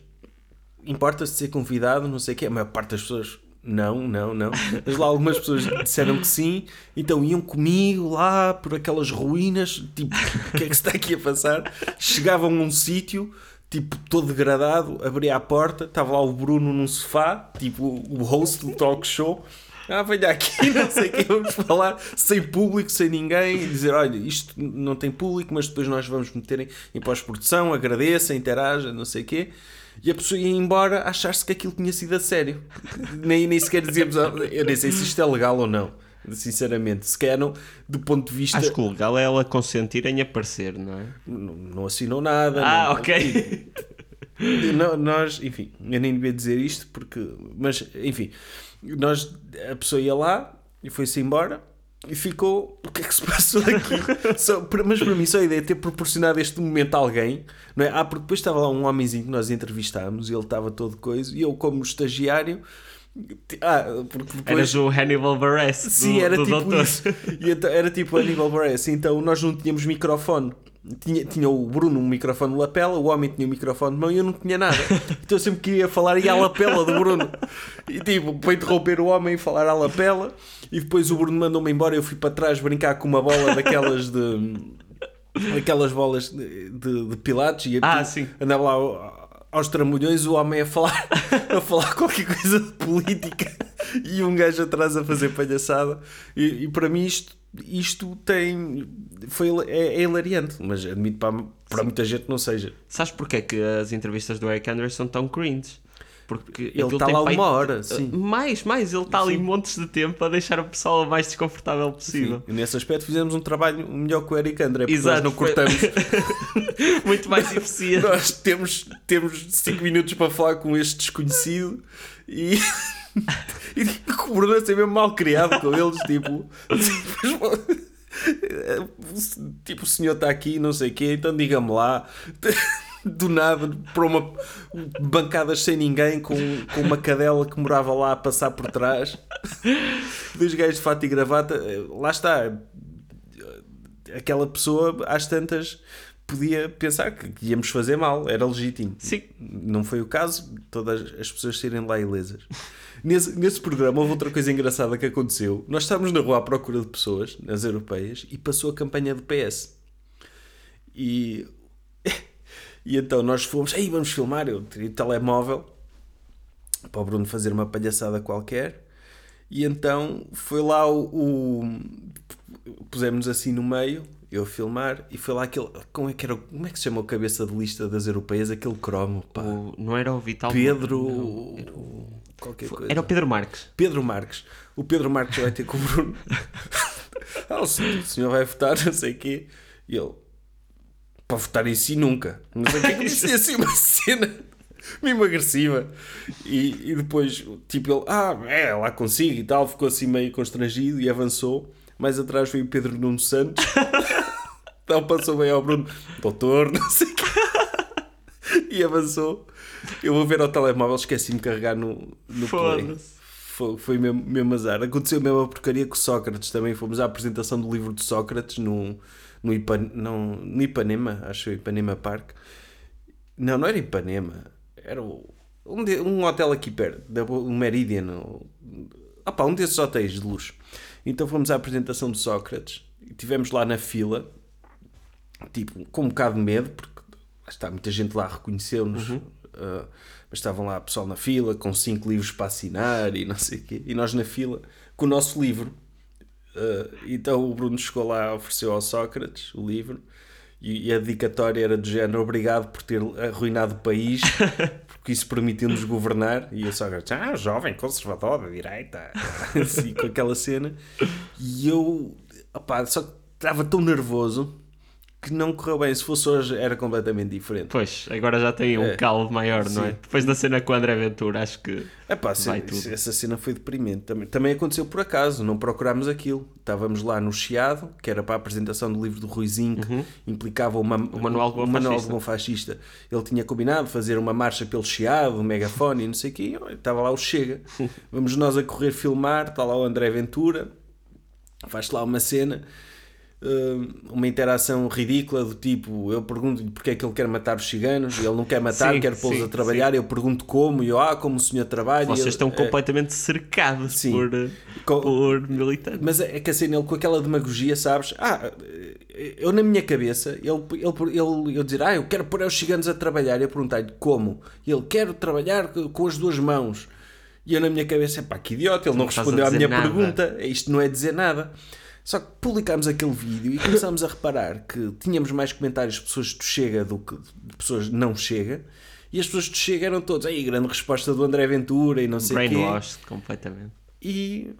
Importa-se ser convidado, não sei o quê. A maior parte das pessoas, não, não, não. Mas lá algumas pessoas disseram que sim, então iam comigo lá por aquelas ruínas. Tipo, o que é que se está aqui a passar? Chegavam a um sítio, tipo, todo degradado, abria a porta, estava lá o Bruno num sofá, tipo, o host do talk show. Ah, venha aqui, não sei o que, vamos falar sem público, sem ninguém, e dizer: olha, isto não tem público, mas depois nós vamos meter em, pós-produção, agradeça, interaja, não sei o quê. E a pessoa ia embora achar-se que aquilo tinha sido a sério. Nem, nem sequer dizíamos, ah, eu nem sei se isto é legal ou não, sinceramente. Se calhar, não, do ponto de vista.
Acho que o legal é ela consentir em aparecer, não é?
Não, não assinou nada.
Ah,
não-
ok.
Não, nós, enfim, eu nem devia dizer isto porque, mas enfim, nós, a pessoa ia lá e foi-se embora e ficou. O que é que se passou aqui? Só- mas para mim, só a ideia de ter proporcionado este momento a alguém, não é? Ah, porque depois estava lá um homenzinho que nós entrevistámos e ele estava todo coisa e eu, como estagiário, ah, porque depois.
Eras o Hannibal Buress
Sim,
do,
era
do
tipo
doutor.
isso. E então, era tipo Aníbal Buress. Então nós não tínhamos microfone. Tinha, tinha o Bruno um microfone de lapela, o homem tinha um microfone de mão e eu não tinha nada. Então eu sempre que ia falar ia à lapela do Bruno. E tipo, para interromper o homem e falar à lapela. E depois o Bruno mandou-me embora. Eu fui para trás brincar com uma bola daquelas de. Aquelas bolas de, de, de pilates e
Ah, sim.
andava lá ao- aos trambolhões o homem a falar, a falar qualquer coisa de política e um gajo atrás a fazer palhaçada. E, e para mim isto, isto tem. Foi, é, é hilariante, mas admito para, para muita gente não seja.
Sabes porque é que as entrevistas do Eric Andrews são tão cringe? Porque
Ele está lá
pai-
uma hora, sim.
Mais, mais. Ele está ali
Sim.
montes de tempo a deixar o pessoal o mais desconfortável possível.
E nesse aspecto fizemos um trabalho melhor que o Eric André, porque
Exato,
nós não cortamos.
Muito mais eficiente.
nós temos 5 temos cinco minutos para falar com este desconhecido e. E o Bruno é mesmo mal criado com eles, tipo. Tipo, o senhor está aqui, não sei o quê, então diga-me lá. Do nada, para uma bancadas sem ninguém, com, com uma cadela que morava lá a passar por trás, dois gajos de fato e gravata. Lá está, aquela pessoa às tantas podia pensar que íamos fazer mal, era legítimo.
Sim.
Não foi o caso, todas as pessoas saírem lá ilesas. Nesse, nesse programa houve outra coisa engraçada que aconteceu. Nós estávamos na rua à procura de pessoas, nas europeias, e passou a campanha do PS. E, e então nós fomos, aí vamos filmar, eu tirei o telemóvel para o Bruno fazer uma palhaçada qualquer. E então foi lá o. o pusemos assim no meio, eu a filmar, e foi lá aquele. Como é que, era, como é que se chama o cabeça de lista das europeias? Aquele cromo, pá.
O- não era o Vital
Pedro.
Não, era, o...
Qualquer coisa.
era o Pedro Marques.
Pedro Marques. O Pedro Marques vai ter com o Bruno. ah, o senhor, vai votar, não sei o quê. E ele, para votar em si nunca. Não sei o que disse assim uma cena mesmo agressiva. E, e depois, tipo, ele, ah, é, lá consigo e tal, ficou assim meio constrangido e avançou. Mais atrás foi o Pedro Nuno Santos. Então passou bem ao Bruno, doutor, não sei o quê. E avançou. Eu vou ver ao telemóvel, esqueci-me de carregar no, no play. Foi, foi mesmo, mesmo azar. Aconteceu a mesma porcaria com o Sócrates também. Fomos à apresentação do livro de Sócrates no, no, Ipan, não, no Ipanema, acho que Ipanema Park. Não, não era Ipanema. Era o- um, de- um hotel aqui perto, da, um Meridian. Opá, um desses hotéis de luxo. Então fomos à apresentação de Sócrates e estivemos lá na fila, tipo, com um bocado de medo, porque está, muita gente lá reconheceu-nos, ah, mas estavam lá pessoal na fila com cinco livros para assinar e não sei o quê, e nós na fila com o nosso livro. Ah, então o Bruno chegou lá, ofereceu ao Sócrates o livro. E e a dedicatória era do género obrigado por ter arruinado o país, porque isso permitiu-nos governar. E eu só ah, jovem conservador da direita, assim, com aquela cena. E eu, opá, só estava tão nervoso que não correu bem. Se fosse hoje, era completamente diferente.
Pois, agora já tem um
É.
caldo maior, não é?
Sim.
Depois da cena com o André Ventura, acho que.
Epá,
Vai
se-
tudo.
essa cena foi deprimente. Também, também aconteceu por acaso, não procurámos aquilo. Estávamos lá no Chiado, que era para a apresentação do livro do Ruizinho, que implicava uma, o
Manual do Bom
Manual
Fascista.
do Bom Fascista. Ele tinha combinado fazer uma marcha pelo Chiado, um megafone e não sei o quê. Estava lá o Chega. Vamos nós a correr filmar, está lá o André Ventura, faz lá uma cena. Hum, Uma interação ridícula do tipo, eu pergunto-lhe porque é que ele quer matar os ciganos, ele não quer matar,
Sim,
quer pô-los
sim,
a trabalhar, eu pergunto como, e eu, ah, como o senhor trabalha.
Vocês
ele-
estão
é,
completamente cercados
Sim.
por, eh, por militantes.
Mas é que assim, ele com aquela demagogia, sabes? Ah, eu na minha cabeça, ele, ele, ele, eu dizer, ah, eu quero pôr os ciganos a trabalhar. E eu perguntei-lhe como? E ele, quero trabalhar co- com as duas mãos. E eu na minha cabeça, pá, que idiota, ele não,
Não
respondeu à minha
nada.
pergunta. Isto não é dizer nada. Só que publicámos aquele vídeo e começámos a reparar que tínhamos mais comentários de pessoas do Chega do que de pessoas não Chega. E as pessoas do Chega eram todos, aí grande resposta do André Ventura e não sei o quê.
Brainwashed completamente.
E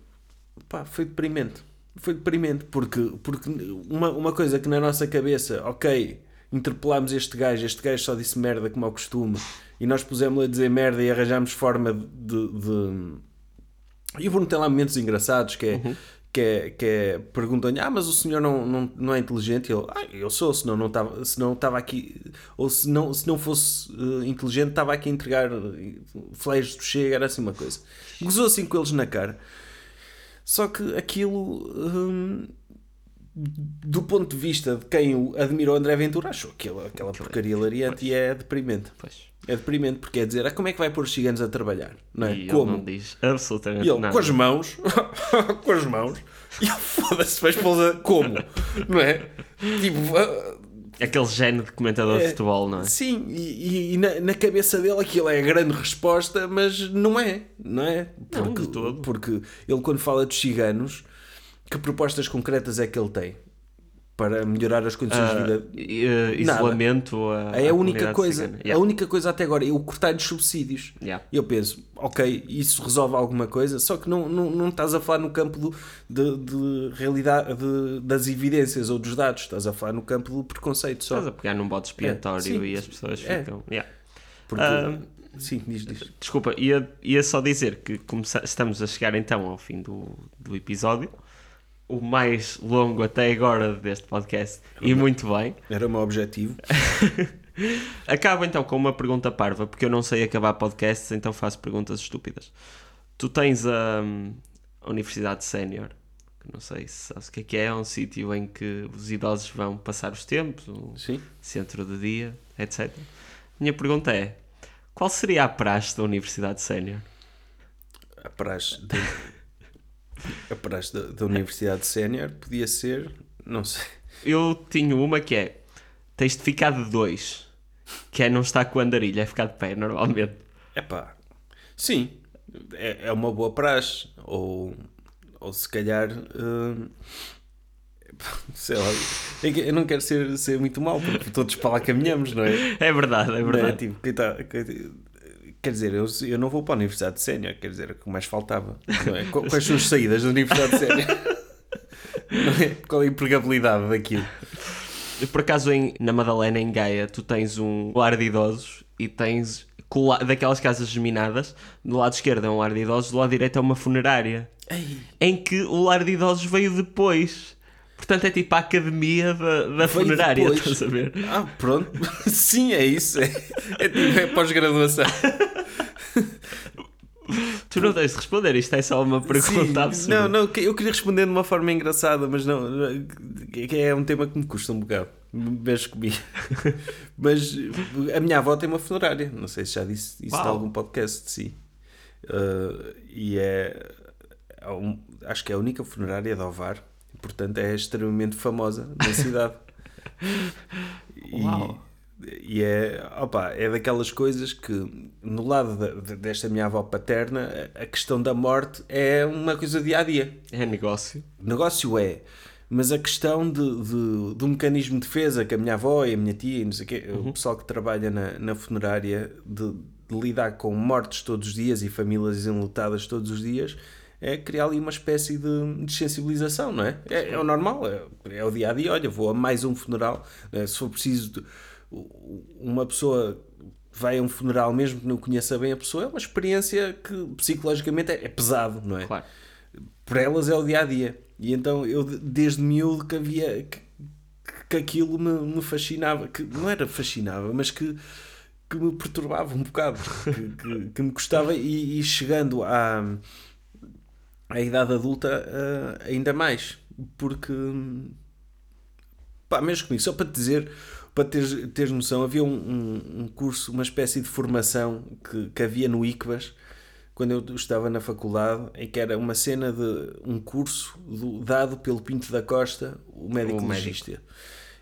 pá, foi deprimente. Foi deprimente, porque, porque uma, uma coisa que na nossa cabeça, ok, interpelámos este gajo, este gajo só disse merda como ao costume, e nós pusemos-lhe a dizer merda e arranjámos forma de. de... E o Bruno tem lá momentos engraçados que é. Que é, que é perguntam-lhe, ah, mas o senhor não, não, não é inteligente? E ele, ah, eu sou, senão não estava, se não estava aqui, ou se não, se não fosse eh, inteligente, estava aqui a entregar eh, flares do chega, era assim uma coisa. Gozou assim com eles na cara. Só que aquilo, hum, do ponto de vista de quem o admira o André Ventura, achou aquela, aquela porcaria hilariante e é deprimente.
Pois.
É deprimente, porque é dizer, ah, como é que vai pôr os ciganos a trabalhar? Não é?
E ele
como?
não diz absolutamente
E ele,
nada.
com as mãos, com as mãos, e ele foda-se, vai pô-los a como? Não é? Tipo, ah,
Aquele género de comentador de
É.
futebol, não é?
sim, e, e- na, na cabeça dele aquilo é a grande resposta, mas não é, não é?
Não, de todo.
Porque ele, quando fala dos ciganos, que propostas concretas é que ele tem para melhorar as condições de
Ah,
vida?
eh, isolamento a,
É
à
a única coisa,
cigana.
a
Yeah.
única coisa até agora, eu cortar-lhes subsídios.
Yeah.
Eu penso, ok, isso resolve alguma coisa, só que não, não, não estás a falar no campo do, de, de realidade de- das evidências ou dos dados, estás a falar no campo do preconceito só.
Estás a pegar num bode expiatório
É,
e as pessoas
É.
ficam. Yeah.
Porque,
Ah,
sim, diz, diz.
Desculpa, ia, ia só dizer que estamos a chegar então ao fim do, do episódio. O mais longo até agora deste podcast. E muito bem.
Era o meu objetivo.
Acabo então com uma pergunta parva, porque eu não sei acabar podcasts, então faço perguntas estúpidas. Tu tens a, a Universidade Sénior, que não sei se sabes o que é que é, é um sítio em que os idosos vão passar os tempos, um
Sim.
centro de dia, etc. Minha pergunta é: qual seria a praxe da Universidade Sénior?
A praxe, da, a praxe da, da Universidade Sénior podia ser, não sei.
Eu tinha uma que é: tens de ficar de dois, que é não estar com a andarilha, é ficar de pé normalmente.
Epá, sim, é, é uma boa praxe. Ou, ou se calhar, hum, sei lá, é eu não quero ser, ser muito mau, porque todos para lá caminhamos, não é?
É verdade, é
é?
verdade.
Tipo, coitado, coitado. Quer dizer, eu, eu não vou para a Universidade de Sénior, quer dizer, o que mais faltava. não é? Qu- Quais são as saídas da Universidade de Sénior? É? Qual é a empregabilidade daquilo?
Por acaso, em, na Madalena, em Gaia, tu tens um lar de idosos e tens daquelas casas geminadas. Do lado esquerdo é um lar de idosos, do lado direito é uma funerária.
Ei.
em que o lar de idosos veio depois. Portanto, é tipo a academia da, da funerária,
depois.
estás a ver?
Ah, pronto. Sim, é isso. É, é, tipo, é pós-graduação.
Tu não tens de responder, isto é só uma pergunta
Sim.
absurda.
Não, não, eu queria responder de uma forma engraçada, mas não. É um tema que me custa um bocado. Mexe comigo. Mas a minha avó tem uma funerária. Não sei se já disse isso em algum podcast, sim. Uh, e é. é um- acho que é a única funerária de Ovar. Portanto, é extremamente famosa na cidade. E-
Uau.
E é, opa, é daquelas coisas que, no lado de- desta minha avó paterna, a questão da morte é uma coisa dia a dia.
É negócio.
Negócio é, mas a questão de, de- do mecanismo de defesa que a minha avó e a minha tia e não sei o quê, o pessoal que trabalha na, na funerária, de, de lidar com mortes todos os dias e famílias enlutadas todos os dias, é criar ali uma espécie de, de sensibilização, não é? É, é o normal, é, é o dia a dia. Olha, vou a mais um funeral, né? se for preciso, de- uma pessoa vai a um funeral mesmo que não conheça bem a pessoa, é uma experiência que psicologicamente é, é pesado, não é?
Claro.
para elas é o dia a dia. E então eu de- desde miúdo que havia que, que aquilo me, me fascinava, que não era fascinava, mas que, que me perturbava um bocado, que, que, que me custava e, e chegando à, à idade adulta ah, ainda mais, porque pá, mesmo comigo, só para te dizer, para teres, teres noção, havia um, um, um curso, uma espécie de formação que, que havia no ICBAS quando eu estava na faculdade, em que era uma cena de um curso do- dado pelo Pinto da Costa, o médico
O médico.
legista.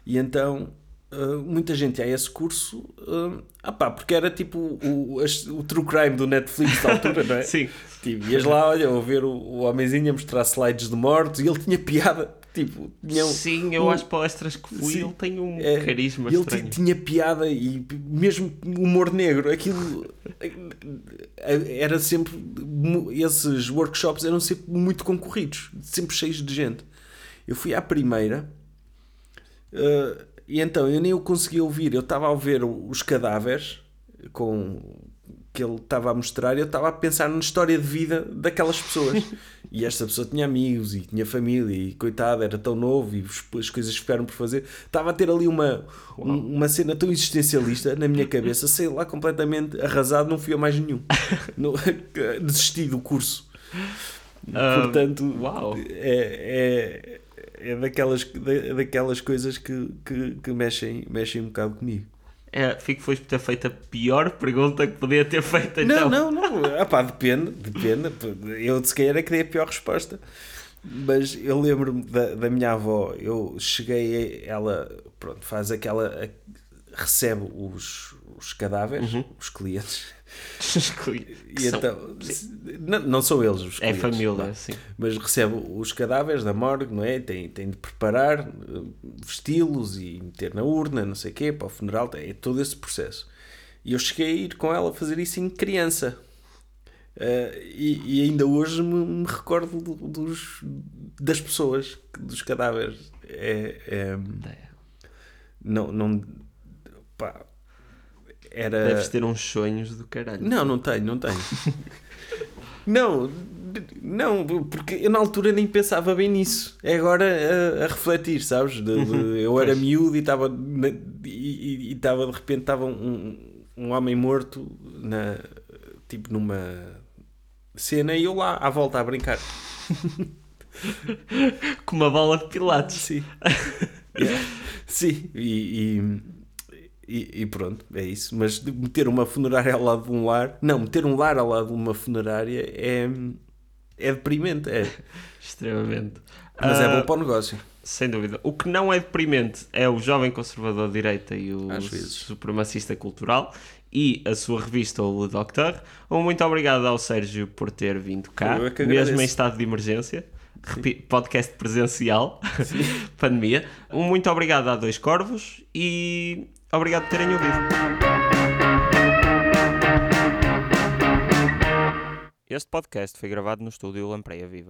E então uh, muita gente a esse curso, uh, ah pá, porque era tipo o, as- o true crime do Netflix da altura, não é?
Sim.
Tipo, ias lá, olha, a ver o, o homenzinho a mostrar slides de mortos e ele tinha piada. Tipo, tinha um-
Sim, eu
um-
às palestras que fui,
Sim.
ele tem um
é,
carisma
ele
estranho.
ti- tinha piada e mesmo humor negro, aquilo era sempre esses workshops eram sempre muito concorridos, sempre cheios de gente. Eu fui à primeira eh, e então eu nem o conseguia ouvir, eu estava a ver os cadáveres com que ele estava a mostrar, eu estava a pensar na história de vida daquelas pessoas. E esta pessoa tinha amigos e tinha família e coitado, era tão novo e as coisas ficaram por fazer. Estava a ter ali uma, um- uma cena tão existencialista na minha cabeça, sei lá, completamente arrasado, não fui a mais nenhum. Não- desisti do curso.
Ah,
Portanto,
uau.
é, é, daquelas, da- daquelas coisas que, que, que mexem, mexem um bocado comigo.
É, fico feliz por ter feito a pior pergunta que podia ter feito então.
Não, não, não. Ah, pá, depende, depende. Eu se calhar é que dei a pior resposta. Mas eu lembro-me da, da minha avó. Eu cheguei, a- ela pronto, faz aquela. recebe os, os cadáveres, os clientes. E então, não, não são eles os
É família,
vá.
sim.
Mas recebe os cadáveres da morgue, não é? Tem, tem de preparar, eh, vesti-los e meter na urna, não sei o quê, para o funeral, é todo esse processo. E eu cheguei a ir com ela a fazer isso em criança. Eh, e, e ainda hoje me, me recordo do- dos, das pessoas, dos cadáveres. É, é- não, não, pá, era...
Deves ter uns sonhos do caralho.
Não, não tenho, não tenho. não, não, porque eu na altura nem pensava bem nisso. É agora a, a refletir, sabes? De- de- eu era miúdo e estava e estava de repente estava um, um homem morto na tipo numa cena e eu lá à volta a brincar.
Com uma bola de pilates.
Sim. Yeah. Sim, e, e, e- pronto, é isso. Mas meter uma funerária ao lado de um lar, não, meter um lar ao lado de uma funerária é, é deprimente, é.
Extremamente.
Mas é
Ah,
bom para o negócio.
Sem dúvida. O que não é deprimente é o jovem conservador de direita e o supremacista cultural e a sua revista O Le Docteur. Um muito obrigado ao Sérgio por ter vindo cá,
é
mesmo em estado de emergência. Repi- Podcast presencial, pandemia. Um muito obrigado a Dois Corvos e obrigado por terem ouvido. Este podcast foi gravado no estúdio Lampreia Viva.